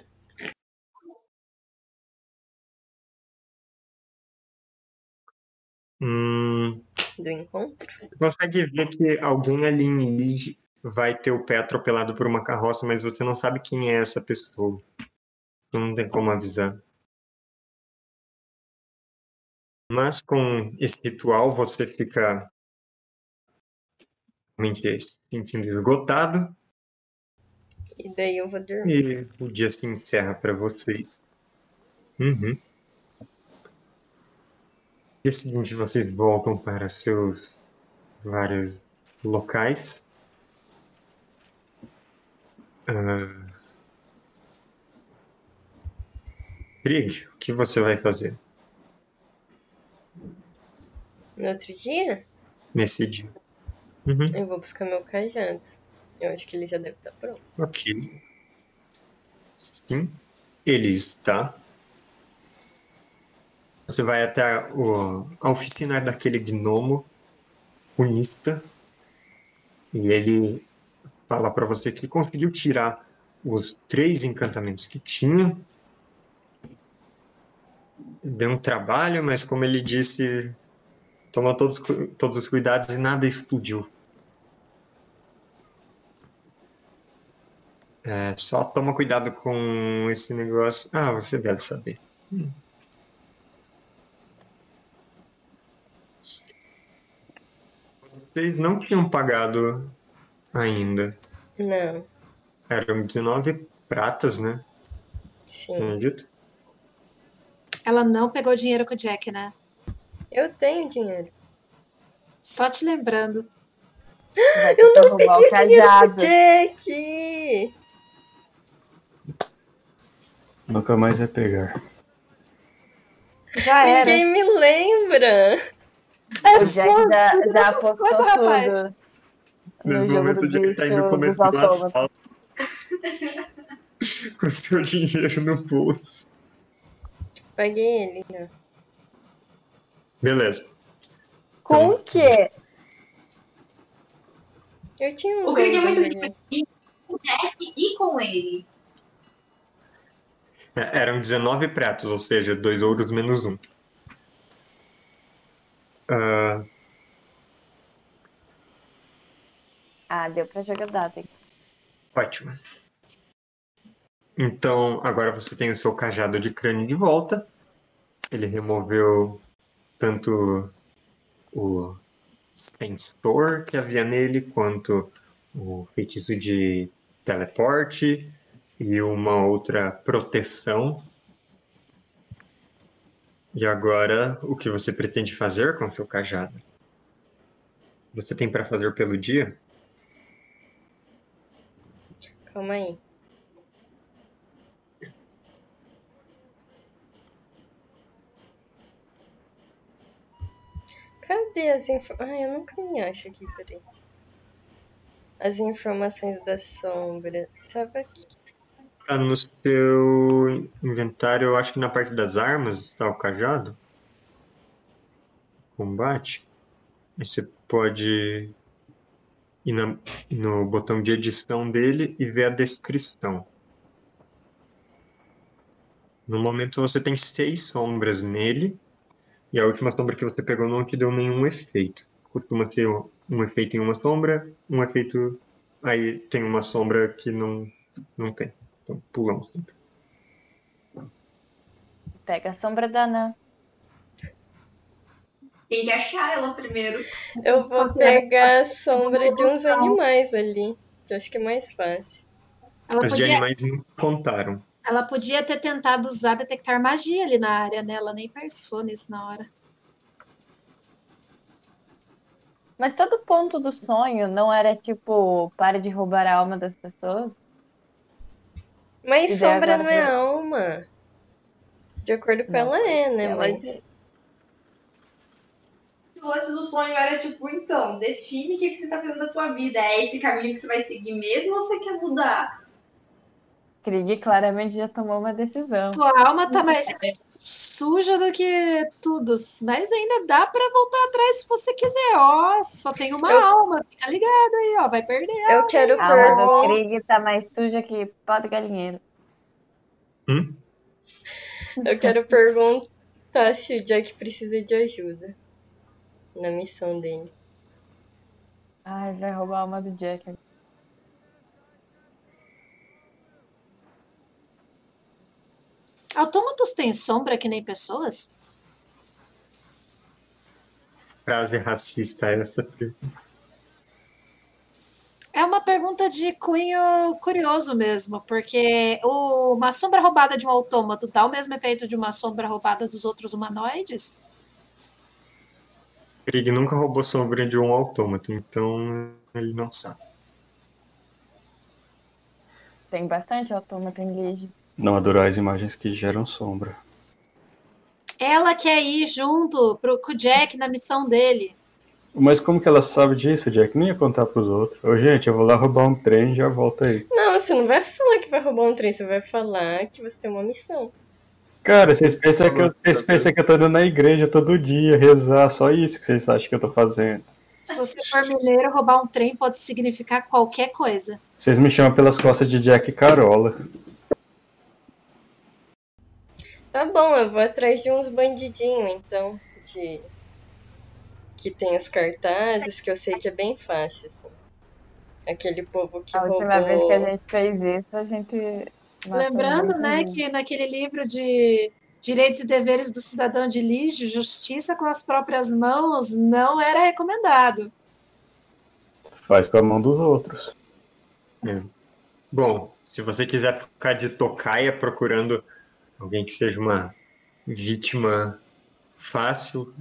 Hum, Do encontro? consegue ver que alguém ali em Lige vai ter o pé atropelado por uma carroça, mas você não sabe quem é essa pessoa. Não tem como avisar. Mas com esse ritual você fica realmente se sentindo esgotado E daí eu vou dormir. e o dia se encerra para vocês. Uhum. Dia seguinte vocês voltam para seus vários locais. Ah... Krieg, o que você vai fazer No outro dia, nesse dia? Uhum. eu vou buscar meu cajado. Eu acho que ele já deve estar pronto. Ok. Sim, ele está. Você vai até o, a oficina daquele gnomo unista e ele fala para você que ele conseguiu tirar os três encantamentos que tinha. Deu um trabalho, mas como ele disse, tomou todos, todos os cuidados e nada explodiu. É, só toma cuidado com esse negócio. Ah, você deve saber. Hum. Vocês não tinham pagado ainda. Não, Eram 19 pratas, né? sim. Acredito. Ela não pegou dinheiro com o Jack, né? Eu tenho dinheiro. Só te lembrando. Eu não o peguei o dinheiro pro cajado. Jack! Nunca mais vai pegar. Já era. Ninguém me lembra. É O só Jack tudo já essa apostou coisa, rapaz. No no jogo momento do de que tá indo comer do asfalto. com seu dinheiro no bolso. Paguei ele. né? Beleza. Com o quê? Eu tinha uns O Greg é muito ali. com o Jack e com ele. É, Eram 19 pratos, ou seja, dois ouros menos um. Ah, Ah, deu pra jogar hein? ótimo. Então, agora você tem o seu cajado de crânio de volta. Ele removeu tanto o sensor que havia nele, quanto o feitiço de teleporte e uma outra proteção. E agora, o que você pretende fazer com seu cajado? Você tem para fazer pelo dia? Calma aí. Cadê as informações? Ai, eu nunca me acho aqui, peraí. As informações da sombra. Tava aqui. Tá no seu inventário, eu acho que na parte das armas está o cajado. Combate. Aí você pode ir na- no botão de edição dele e ver a descrição. No momento você tem seis sombras nele. E a última sombra que você pegou não te deu nenhum efeito. Costuma ser um efeito em uma sombra, um efeito. Aí tem uma sombra que não, não tem. Então pulamos sempre. Pega a sombra da Nan. Tem que achar ela primeiro. Eu vou pegar a sombra de uns animais ali. Que eu acho que é mais fácil. Ela As de podia, animais não contaram. ela podia ter tentado usar detectar magia ali na área, né? Ela nem pensou nisso na hora. Mas todo ponto do sonho não era tipo, pare de roubar a alma das pessoas? Mas E sombra não é alma. De acordo com Não, ela é, né? ela Mas é. O lance do sonho era tipo, então, define o que, que você tá fazendo da tua vida. É esse caminho que você vai seguir mesmo ou você quer mudar? Krieg claramente já tomou uma decisão. Tua alma tá mais suja do que tudo, mas ainda dá pra voltar atrás se você quiser. Ó, só tem uma Eu- alma, fica ligado aí, ó, vai perder. eu quero A alma do perguntar. Krieg tá mais suja que pó de galinheiro. Hum? Eu quero perguntar se o Jack precisa de ajuda na missão dele. Ai, vai roubar a alma do Jack. Autômatos têm sombra que nem pessoas? Frase racista essa. Pri. É uma pergunta de cunho curioso mesmo, porque o- uma sombra roubada de um autômato dá o mesmo efeito de uma sombra roubada dos outros humanoides? Krieg nunca roubou sombra de um autômato, então ele não sabe. Tem bastante autômato em Lige. Não adorar as imagens que geram sombra. Ela quer ir junto pro, com o Jack na missão dele. Mas como que ela sabe disso, Jack? Nem ia contar pros outros. Ô, gente, eu vou lá roubar um trem e já volto aí. Não, você não vai falar que vai roubar um trem, você vai falar que você tem uma missão. Cara, vocês pensam que eu, vocês pensam que eu tô indo na igreja todo dia rezar, só isso que vocês acham que eu tô fazendo. Se você for mineiro, roubar um trem pode significar qualquer coisa. Vocês me chamam pelas costas de Jack Carola. Tá bom, eu vou atrás de uns bandidinhos, então, de que tem os cartazes, que eu sei que é bem fácil, assim. Aquele povo que A última vez que a roubou. gente fez isso, a gente. Lembrando, né, gente. que naquele livro de Direitos e Deveres do Cidadão de Lige, justiça com as próprias mãos não era recomendado. Faz com a mão dos outros. Bom, se você quiser ficar de tocaia procurando alguém que seja uma vítima fácil,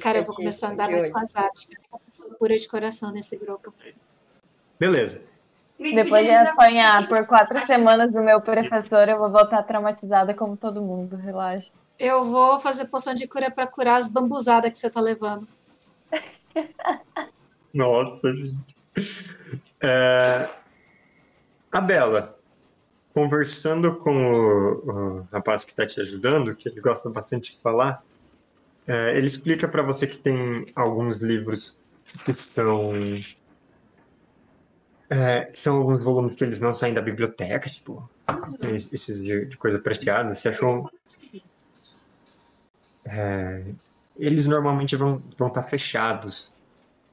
Cara, eu vou começar a andar mais com as artes. Eu sou pura de coração nesse grupo. beleza. Depois de apanhar por quatro semanas do meu professor, eu vou voltar traumatizada como todo mundo, relaxa. Eu vou fazer poção de cura pra curar as bambuzadas que você tá levando. Nossa, gente. É, A Bela, conversando com o, o rapaz que está te ajudando, que ele gosta bastante de falar, é, ele explica para você que tem alguns livros que são é, são alguns volumes que eles não saem da biblioteca, tipo, esses de, de coisa prateada. Você achou? É, eles normalmente vão vão estar tá fechados.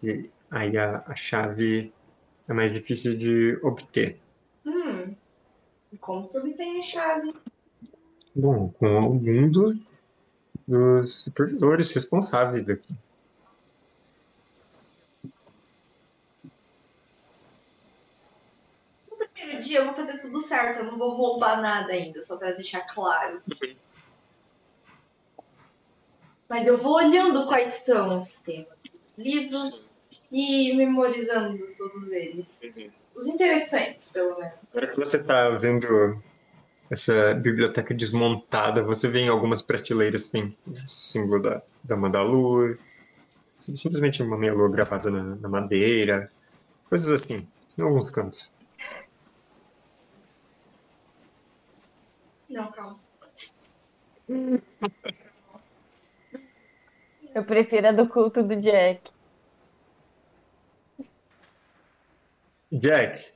E aí a, a chave é mais difícil de obter. Hum. Como você obtém a chave? Bom, com algum dos, dos supervisores responsáveis aqui. No primeiro dia eu vou fazer tudo certo, eu não vou roubar nada ainda, só pra deixar claro. Mas eu vou olhando quais são os temas dos livros e memorizando todos eles. Os interessantes, pelo menos. Na hora que você está vendo essa biblioteca desmontada, você vê em algumas prateleiras tem o símbolo da, da Mandalor, simplesmente uma meia lua gravada na, na, madeira, coisas assim, em alguns cantos. Não, calma. Eu prefiro a do culto do Jack. Jack,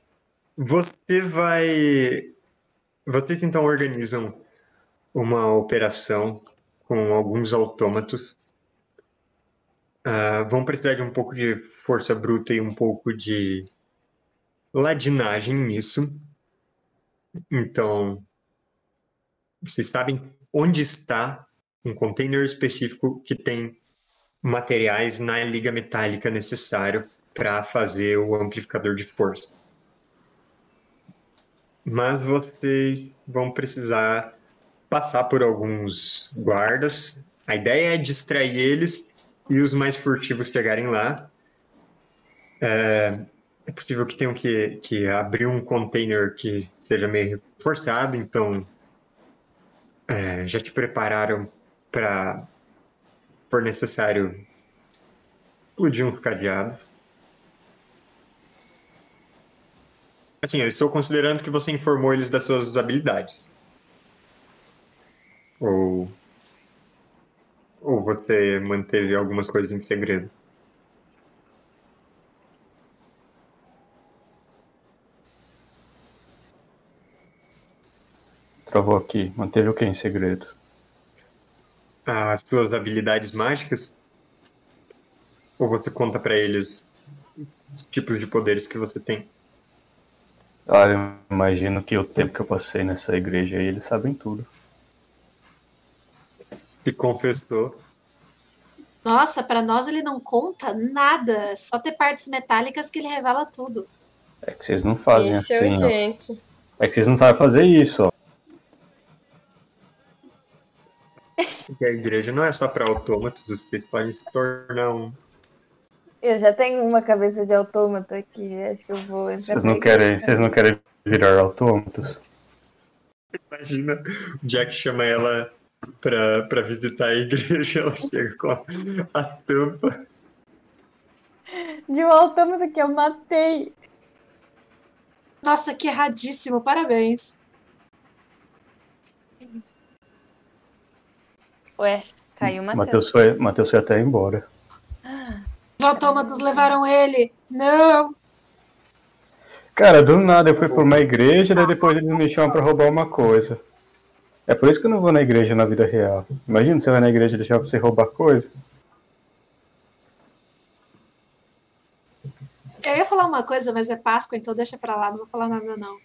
você vai. Vocês então organizam uma operação com alguns autômatos. Uh, vão precisar de um pouco de força bruta e um pouco de ladinagem nisso. Então, vocês sabem onde está um container específico que tem materiais na liga metálica necessário para fazer o amplificador de força. Mas vocês vão precisar passar por alguns guardas. A ideia é distrair eles e os mais furtivos chegarem lá. É, é possível que tenham que, que abrir um container que seja meio reforçado, então é, já te prepararam para, for necessário, explodir uns cadeados. Assim, eu estou considerando que você informou eles das suas habilidades. Ou. Ou você manteve algumas coisas em segredo? Travou aqui. Manteve o que em segredo? As suas habilidades mágicas? Ou você conta para eles os tipos de poderes que você tem? Ah, eu imagino que o tempo que eu passei nessa igreja aí, eles sabem tudo. E confessou. Nossa, para nós ele não conta nada. Só ter partes metálicas que ele revela tudo. É que vocês não fazem Esse é assim, ó. Jack. É que vocês não sabem fazer isso, ó. Porque a igreja não é só para autômatos, vocês podem se tornar um. Eu já tenho uma cabeça de autômata aqui. Acho que eu vou. entrar Vocês não querem, vocês não querem virar autômatos? Imagina, o Jack chama ela pra, pra visitar a igreja, ela chega com a, a tampa. De um autômata que eu matei. Nossa, que erradíssimo. Parabéns. Ué, caiu uma Matheus foi, Matheus foi até embora. Os autômatos levaram ele. Não. Cara, do nada eu fui pra uma igreja, daí depois eles me chamam pra roubar uma coisa. É por isso que eu não vou na igreja na vida real. Imagina você vai na igreja e deixar pra você roubar coisa. Eu ia falar uma coisa, mas é Páscoa, então deixa pra lá. Não vou falar nada, não.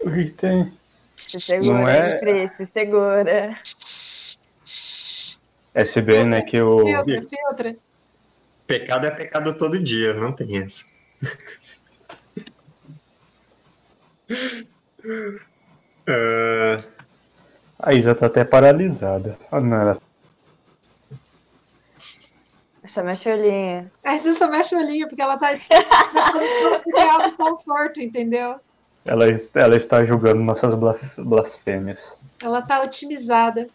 O que tem? Se segura, Não é- Pri, se segura. É bem, né, que o... Filtra, filtra. Pecado é pecado todo dia, não tem essa. Ah, A Isa tá até paralisada. Ah, não, ela... Essa minha cholinha. Aí você só mexe o olhinho, porque ela tá na posição ideal do conforto, entendeu? Ela, ela está julgando nossas blas- blasfêmias. Ela tá otimizada.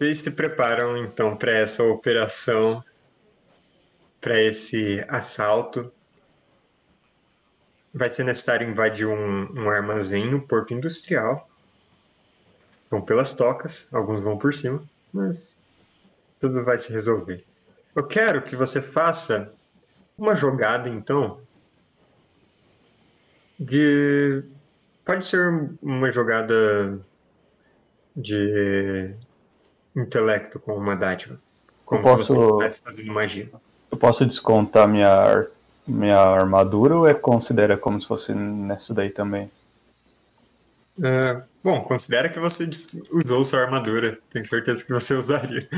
Vocês se preparam então para essa operação, para esse assalto. vai ser necessário invadir um, um armazém no porto industrial. Vão pelas tocas, alguns vão por cima, mas tudo vai se resolver. Eu quero que você faça uma jogada, então, de. Pode ser uma jogada de intelecto com uma dádiva. Como Eu posso- se você estivesse fazendo magia. Eu posso descontar minha, ar- minha armadura ou é considera como se fosse nessa daí também? Ah, bom, considera que você usou sua armadura. Tenho certeza que você usaria.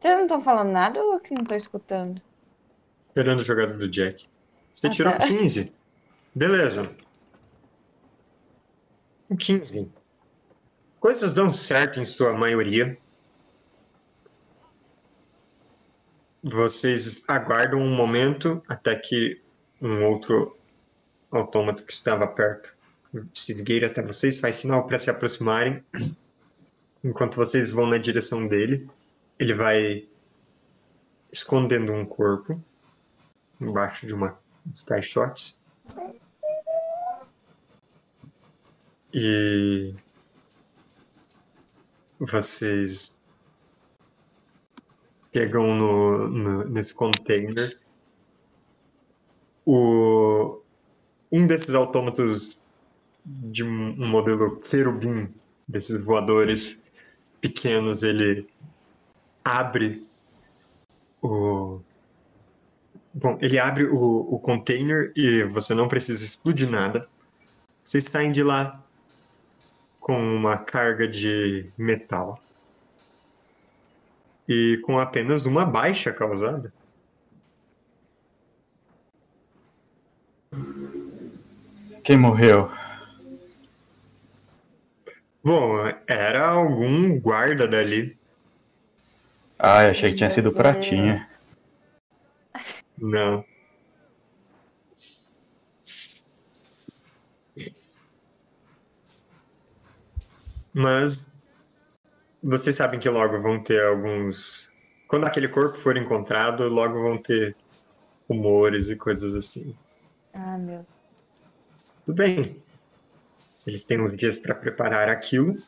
Vocês não estão falando nada ou que não tô escutando? Esperando a jogada do Jack. Você Ah, tirou tá. 15. Beleza. Um 15. Coisas dão certo em sua maioria. Vocês aguardam um momento até que um outro autômato que estava perto se vira até vocês, faz sinal para se aproximarem. Enquanto vocês vão na direção dele, ele vai escondendo um corpo embaixo de uma, uns caixotes. E vocês pegam no, no- nesse container o, um desses autômatos de um modelo querubim, desses voadores pequenos, ele abre o, Bom, ele abre o, o container e você não precisa explodir nada. Vocês saem de lá com uma carga de metal. E com apenas uma baixa causada. Quem morreu? Bom, era algum guarda dali. Ah, achei que tinha sido Pratinha. Não. Mas vocês sabem que logo vão ter alguns. Quando aquele corpo for encontrado, logo vão ter rumores e coisas assim. Ah, meu. Tudo bem. Eles têm uns dias para preparar aquilo.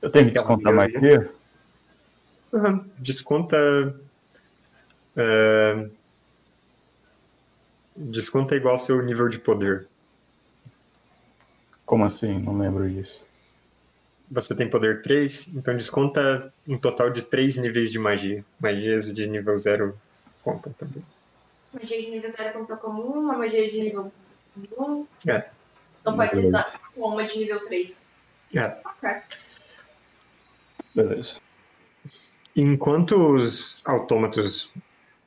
Eu tenho que descontar mais dia? Uhum. Desconta. é, Desconta igual ao seu nível de poder. Como assim? Não lembro disso. Você tem poder 3, então desconta um total de 3 níveis de magia. Magias de nível 0 contam também. Magia de nível 0 conta como uma, magia de nível 1. É. Não pode ser só uma de nível 3. É. Ok. Beleza. Enquanto os autômatos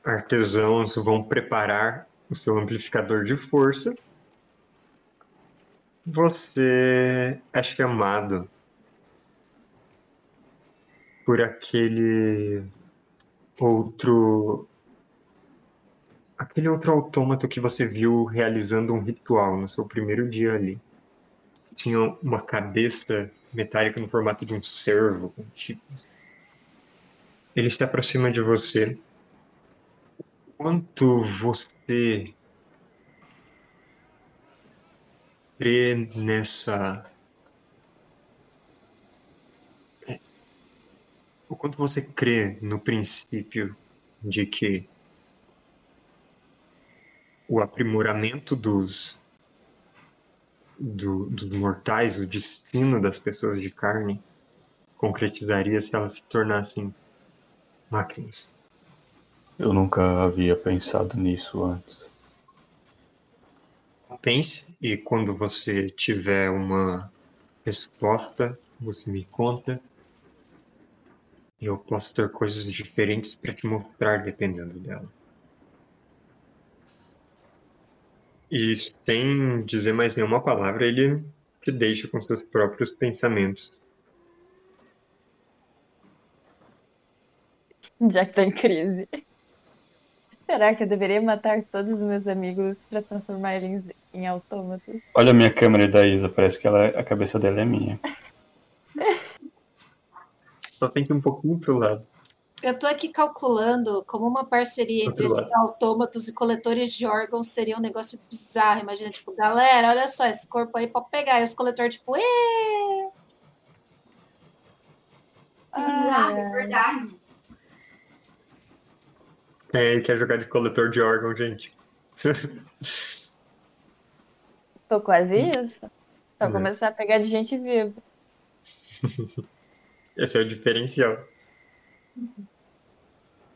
artesãos vão preparar o seu amplificador de força, você é chamado por aquele outro. aquele outro autômato que você viu realizando um ritual no seu primeiro dia ali. Tinha uma cabeça metálica no formato de um com chifres. Ele se aproxima de você. Quanto você crê nessa. O quanto você crê no princípio de que o aprimoramento dos, do- dos mortais, o destino das pessoas de carne, concretizaria se elas se tornassem máquinas. Eu nunca havia pensado nisso antes. Pense e quando você tiver uma resposta, você me conta. E eu posso ter coisas diferentes para te mostrar dependendo dela. E sem dizer mais nenhuma palavra, ele te deixa com seus próprios pensamentos. Já que tá em crise. Será que eu deveria matar todos os meus amigos pra transformar eles em autômatos? Olha a minha câmera da Isa, parece que ela, a cabeça dela é minha. Só tem que ir um pouquinho pro lado. Eu tô aqui calculando como uma parceria entre esses autômatos e coletores de órgãos seria um negócio bizarro. Imagina, tipo, galera, olha só, esse corpo aí pode pegar. E os coletores, tipo, "Ê!" Ah, é verdade. Quem aí quer jogar de coletor de órgão, gente? tô quase isso. Só É. começar a pegar de gente viva. Esse é o diferencial.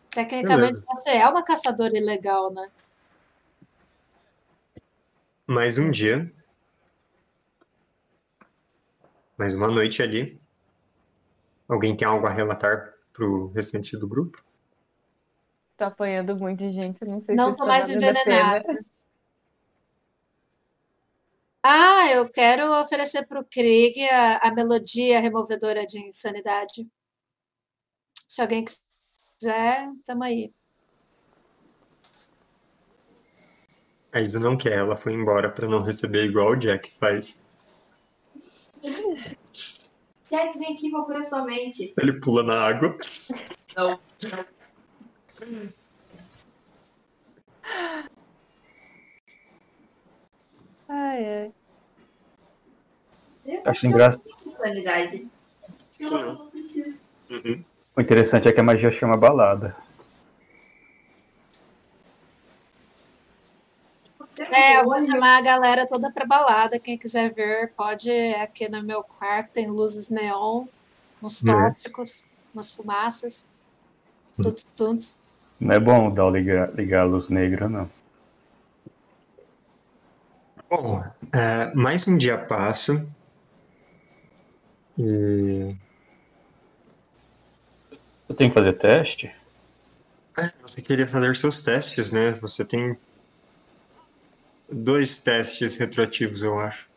Tecnicamente, Beleza. você é uma caçadora ilegal, né? Mais um dia. Mais uma noite ali. Alguém tem algo a relatar pro restante do grupo? Tô apanhando muito de gente, não sei Não se tô isso mais envenenada. Ah, eu quero oferecer pro Krieg a, a melodia removedora de insanidade. Se alguém quiser, tamo aí. A Isa não quer, ela foi embora pra não receber igual o Jack faz. Jack, vem aqui, vou curar sua mente. Ele pula na água. Não. Ai, ai. Eu Acho engraçado. Eu não preciso. Uhum. O interessante é que a magia chama balada. É, eu vou chamar a galera toda pra balada. Quem quiser ver, pode aqui no meu quarto. Tem luzes neon, uns tópicos, umas fumaças. Tuts, tuts. Não é bom dar ligar, ligar a luz negra, não. Bom, é, mais um dia passa. E Eu tenho que fazer teste? é, você queria fazer seus testes, né? Você tem dois testes retroativos, eu acho.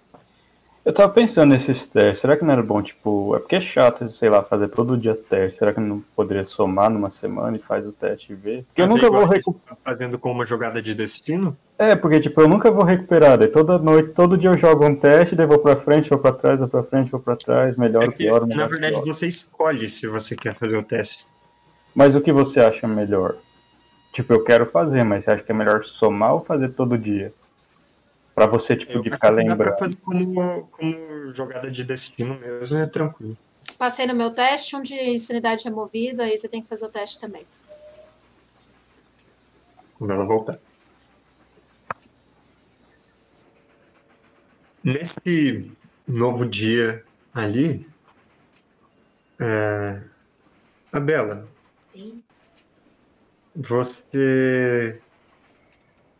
Eu tava pensando nesses testes. Será que não era bom, tipo, é porque é chato, sei lá, fazer todo dia teste. Será que não poderia somar numa semana e faz o teste e ver? Porque eu Fazer nunca vou recuperar. tá fazendo com uma jogada de destino? É, porque tipo, eu nunca vou recuperar. Daí toda noite, todo dia eu jogo um teste, daí vou pra frente, vou pra trás, vou pra frente, vou pra trás, melhor, É que, pior, melhor, na verdade, pior. você escolhe se você quer fazer o teste. Mas o que você acha melhor? Tipo, eu quero fazer, mas você acha que é melhor somar ou fazer todo dia? Pra você, tipo, Eu de ficar lembrando. fazer como, como jogada de destino mesmo, é tranquilo. Passei no meu teste, um de insanidade removida, aí você tem que fazer o teste também. quando ela voltar. Nesse novo dia ali, é, a Bela, Sim. você,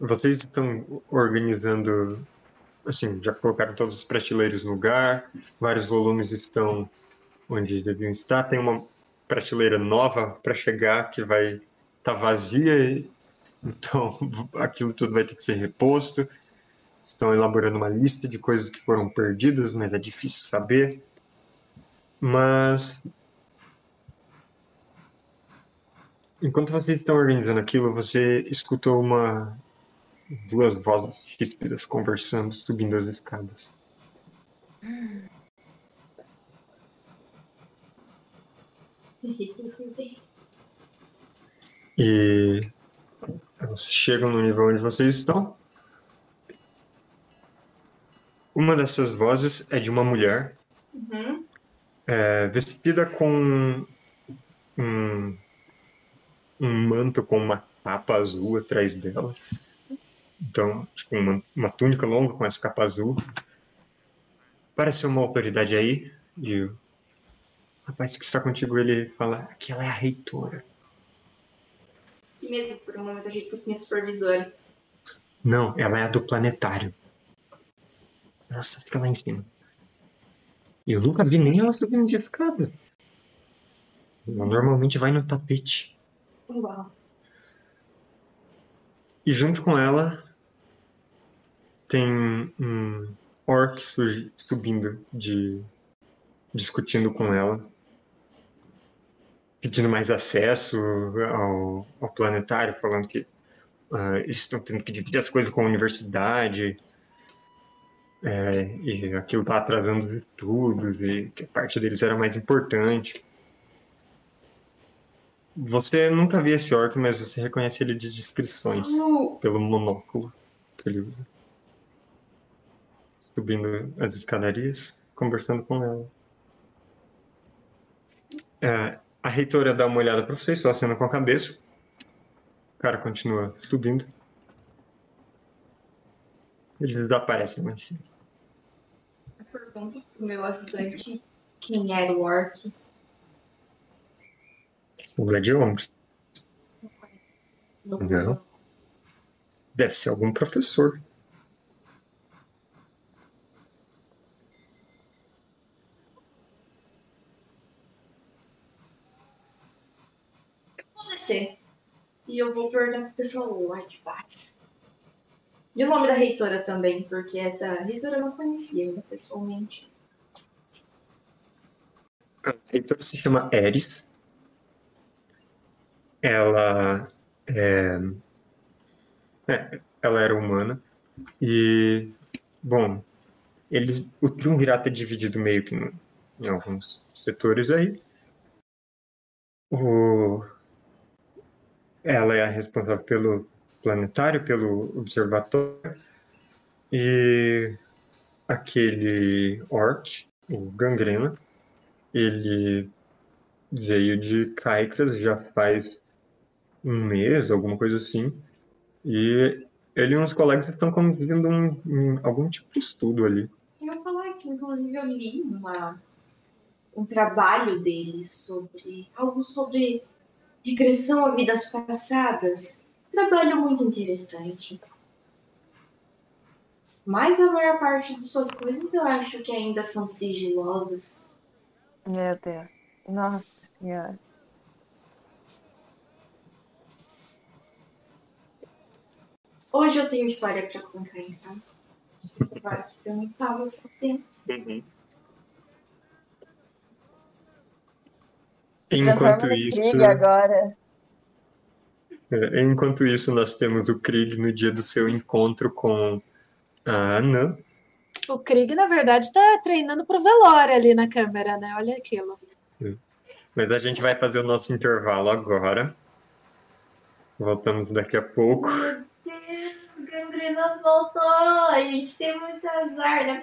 vocês estão organizando, assim, já colocaram todas as prateleiras no lugar, vários volumes estão onde deviam estar, tem uma prateleira nova para chegar que vai estar vazia, então aquilo tudo vai ter que ser reposto. Estão elaborando uma lista de coisas que foram perdidas, mas é difícil saber. Mas enquanto vocês estão organizando aquilo, você escutou uma duas vozes ríspidas conversando, subindo as escadas. E elas chegam no nível onde vocês estão. Uma dessas vozes é de uma mulher Uhum. é, vestida com um, um manto com uma capa azul atrás dela. Então, tipo, uma, uma túnica longa com essa capa azul. Parece uma autoridade aí. E o rapaz que está contigo, ele fala que ela é a reitora. Que medo por um momento a gente fosse minha supervisora. Não, ela é a do planetário. Nossa, fica lá em cima. Eu nunca vi nem ela subindo de escada. Ela normalmente vai no tapete. Uau. E junto com ela tem um orc su- subindo de discutindo com ela, pedindo mais acesso ao, ao planetário, falando que ah, eles estão tendo que dividir as coisas com a universidade é, e aquilo está atrasando os estudos e que a parte deles era mais importante. Você nunca viu esse orc, mas você reconhece ele de descrições Uh, pelo monóculo que ele usa. Subindo as escadarias, conversando com ela. É, a reitora dá uma olhada pra vocês, só acena com a cabeça. O cara continua subindo. Eles desaparecem lá em cima. eu pergunto pro meu ajudante quem era o orc. O. Não. Não. Deve ser algum professor. Descer. E eu vou perguntar pro pessoal lá de baixo. E o nome da reitora também, porque essa reitora eu não conhecia ainda pessoalmente. A reitora se chama Eris. Ela é, é, ela era humana e bom, eles o triunvirato é dividido meio que no- em alguns setores aí. O, ela é a responsável pelo planetário, pelo observatório e aquele orc, o Gangrena, ele veio de Caicras já faz um mês, alguma coisa assim. E ele e uns colegas estão conduzindo um, um- algum tipo de estudo ali. Eu ia falar que, inclusive, eu li uma, um trabalho dele sobre algo sobre regressão a vidas passadas. Trabalho muito interessante. Mas a maior parte de suas coisas eu acho que ainda são sigilosas. Meu Deus. Nossa senhora. Hoje eu tenho história pra contar, então. Agora que você me fala, eu só penso. Enquanto isso, agora. é, enquanto isso, nós temos o Krieg no dia do seu encontro com a Anã. O Krieg, na verdade, tá treinando pro velório ali na câmera, né? Olha aquilo. Mas a gente vai fazer o nosso intervalo agora. Voltamos daqui a pouco. Meu Deus, o Gangrena voltou. A gente tem muito azar. É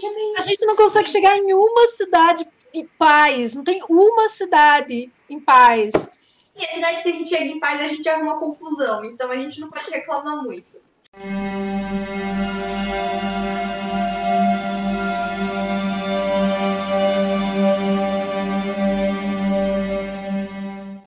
bem A gente não consegue chegar em uma cidade em paz. Não tem uma cidade em paz. E a cidade que a gente chega em paz, a gente arruma confusão. Então a gente não pode reclamar muito.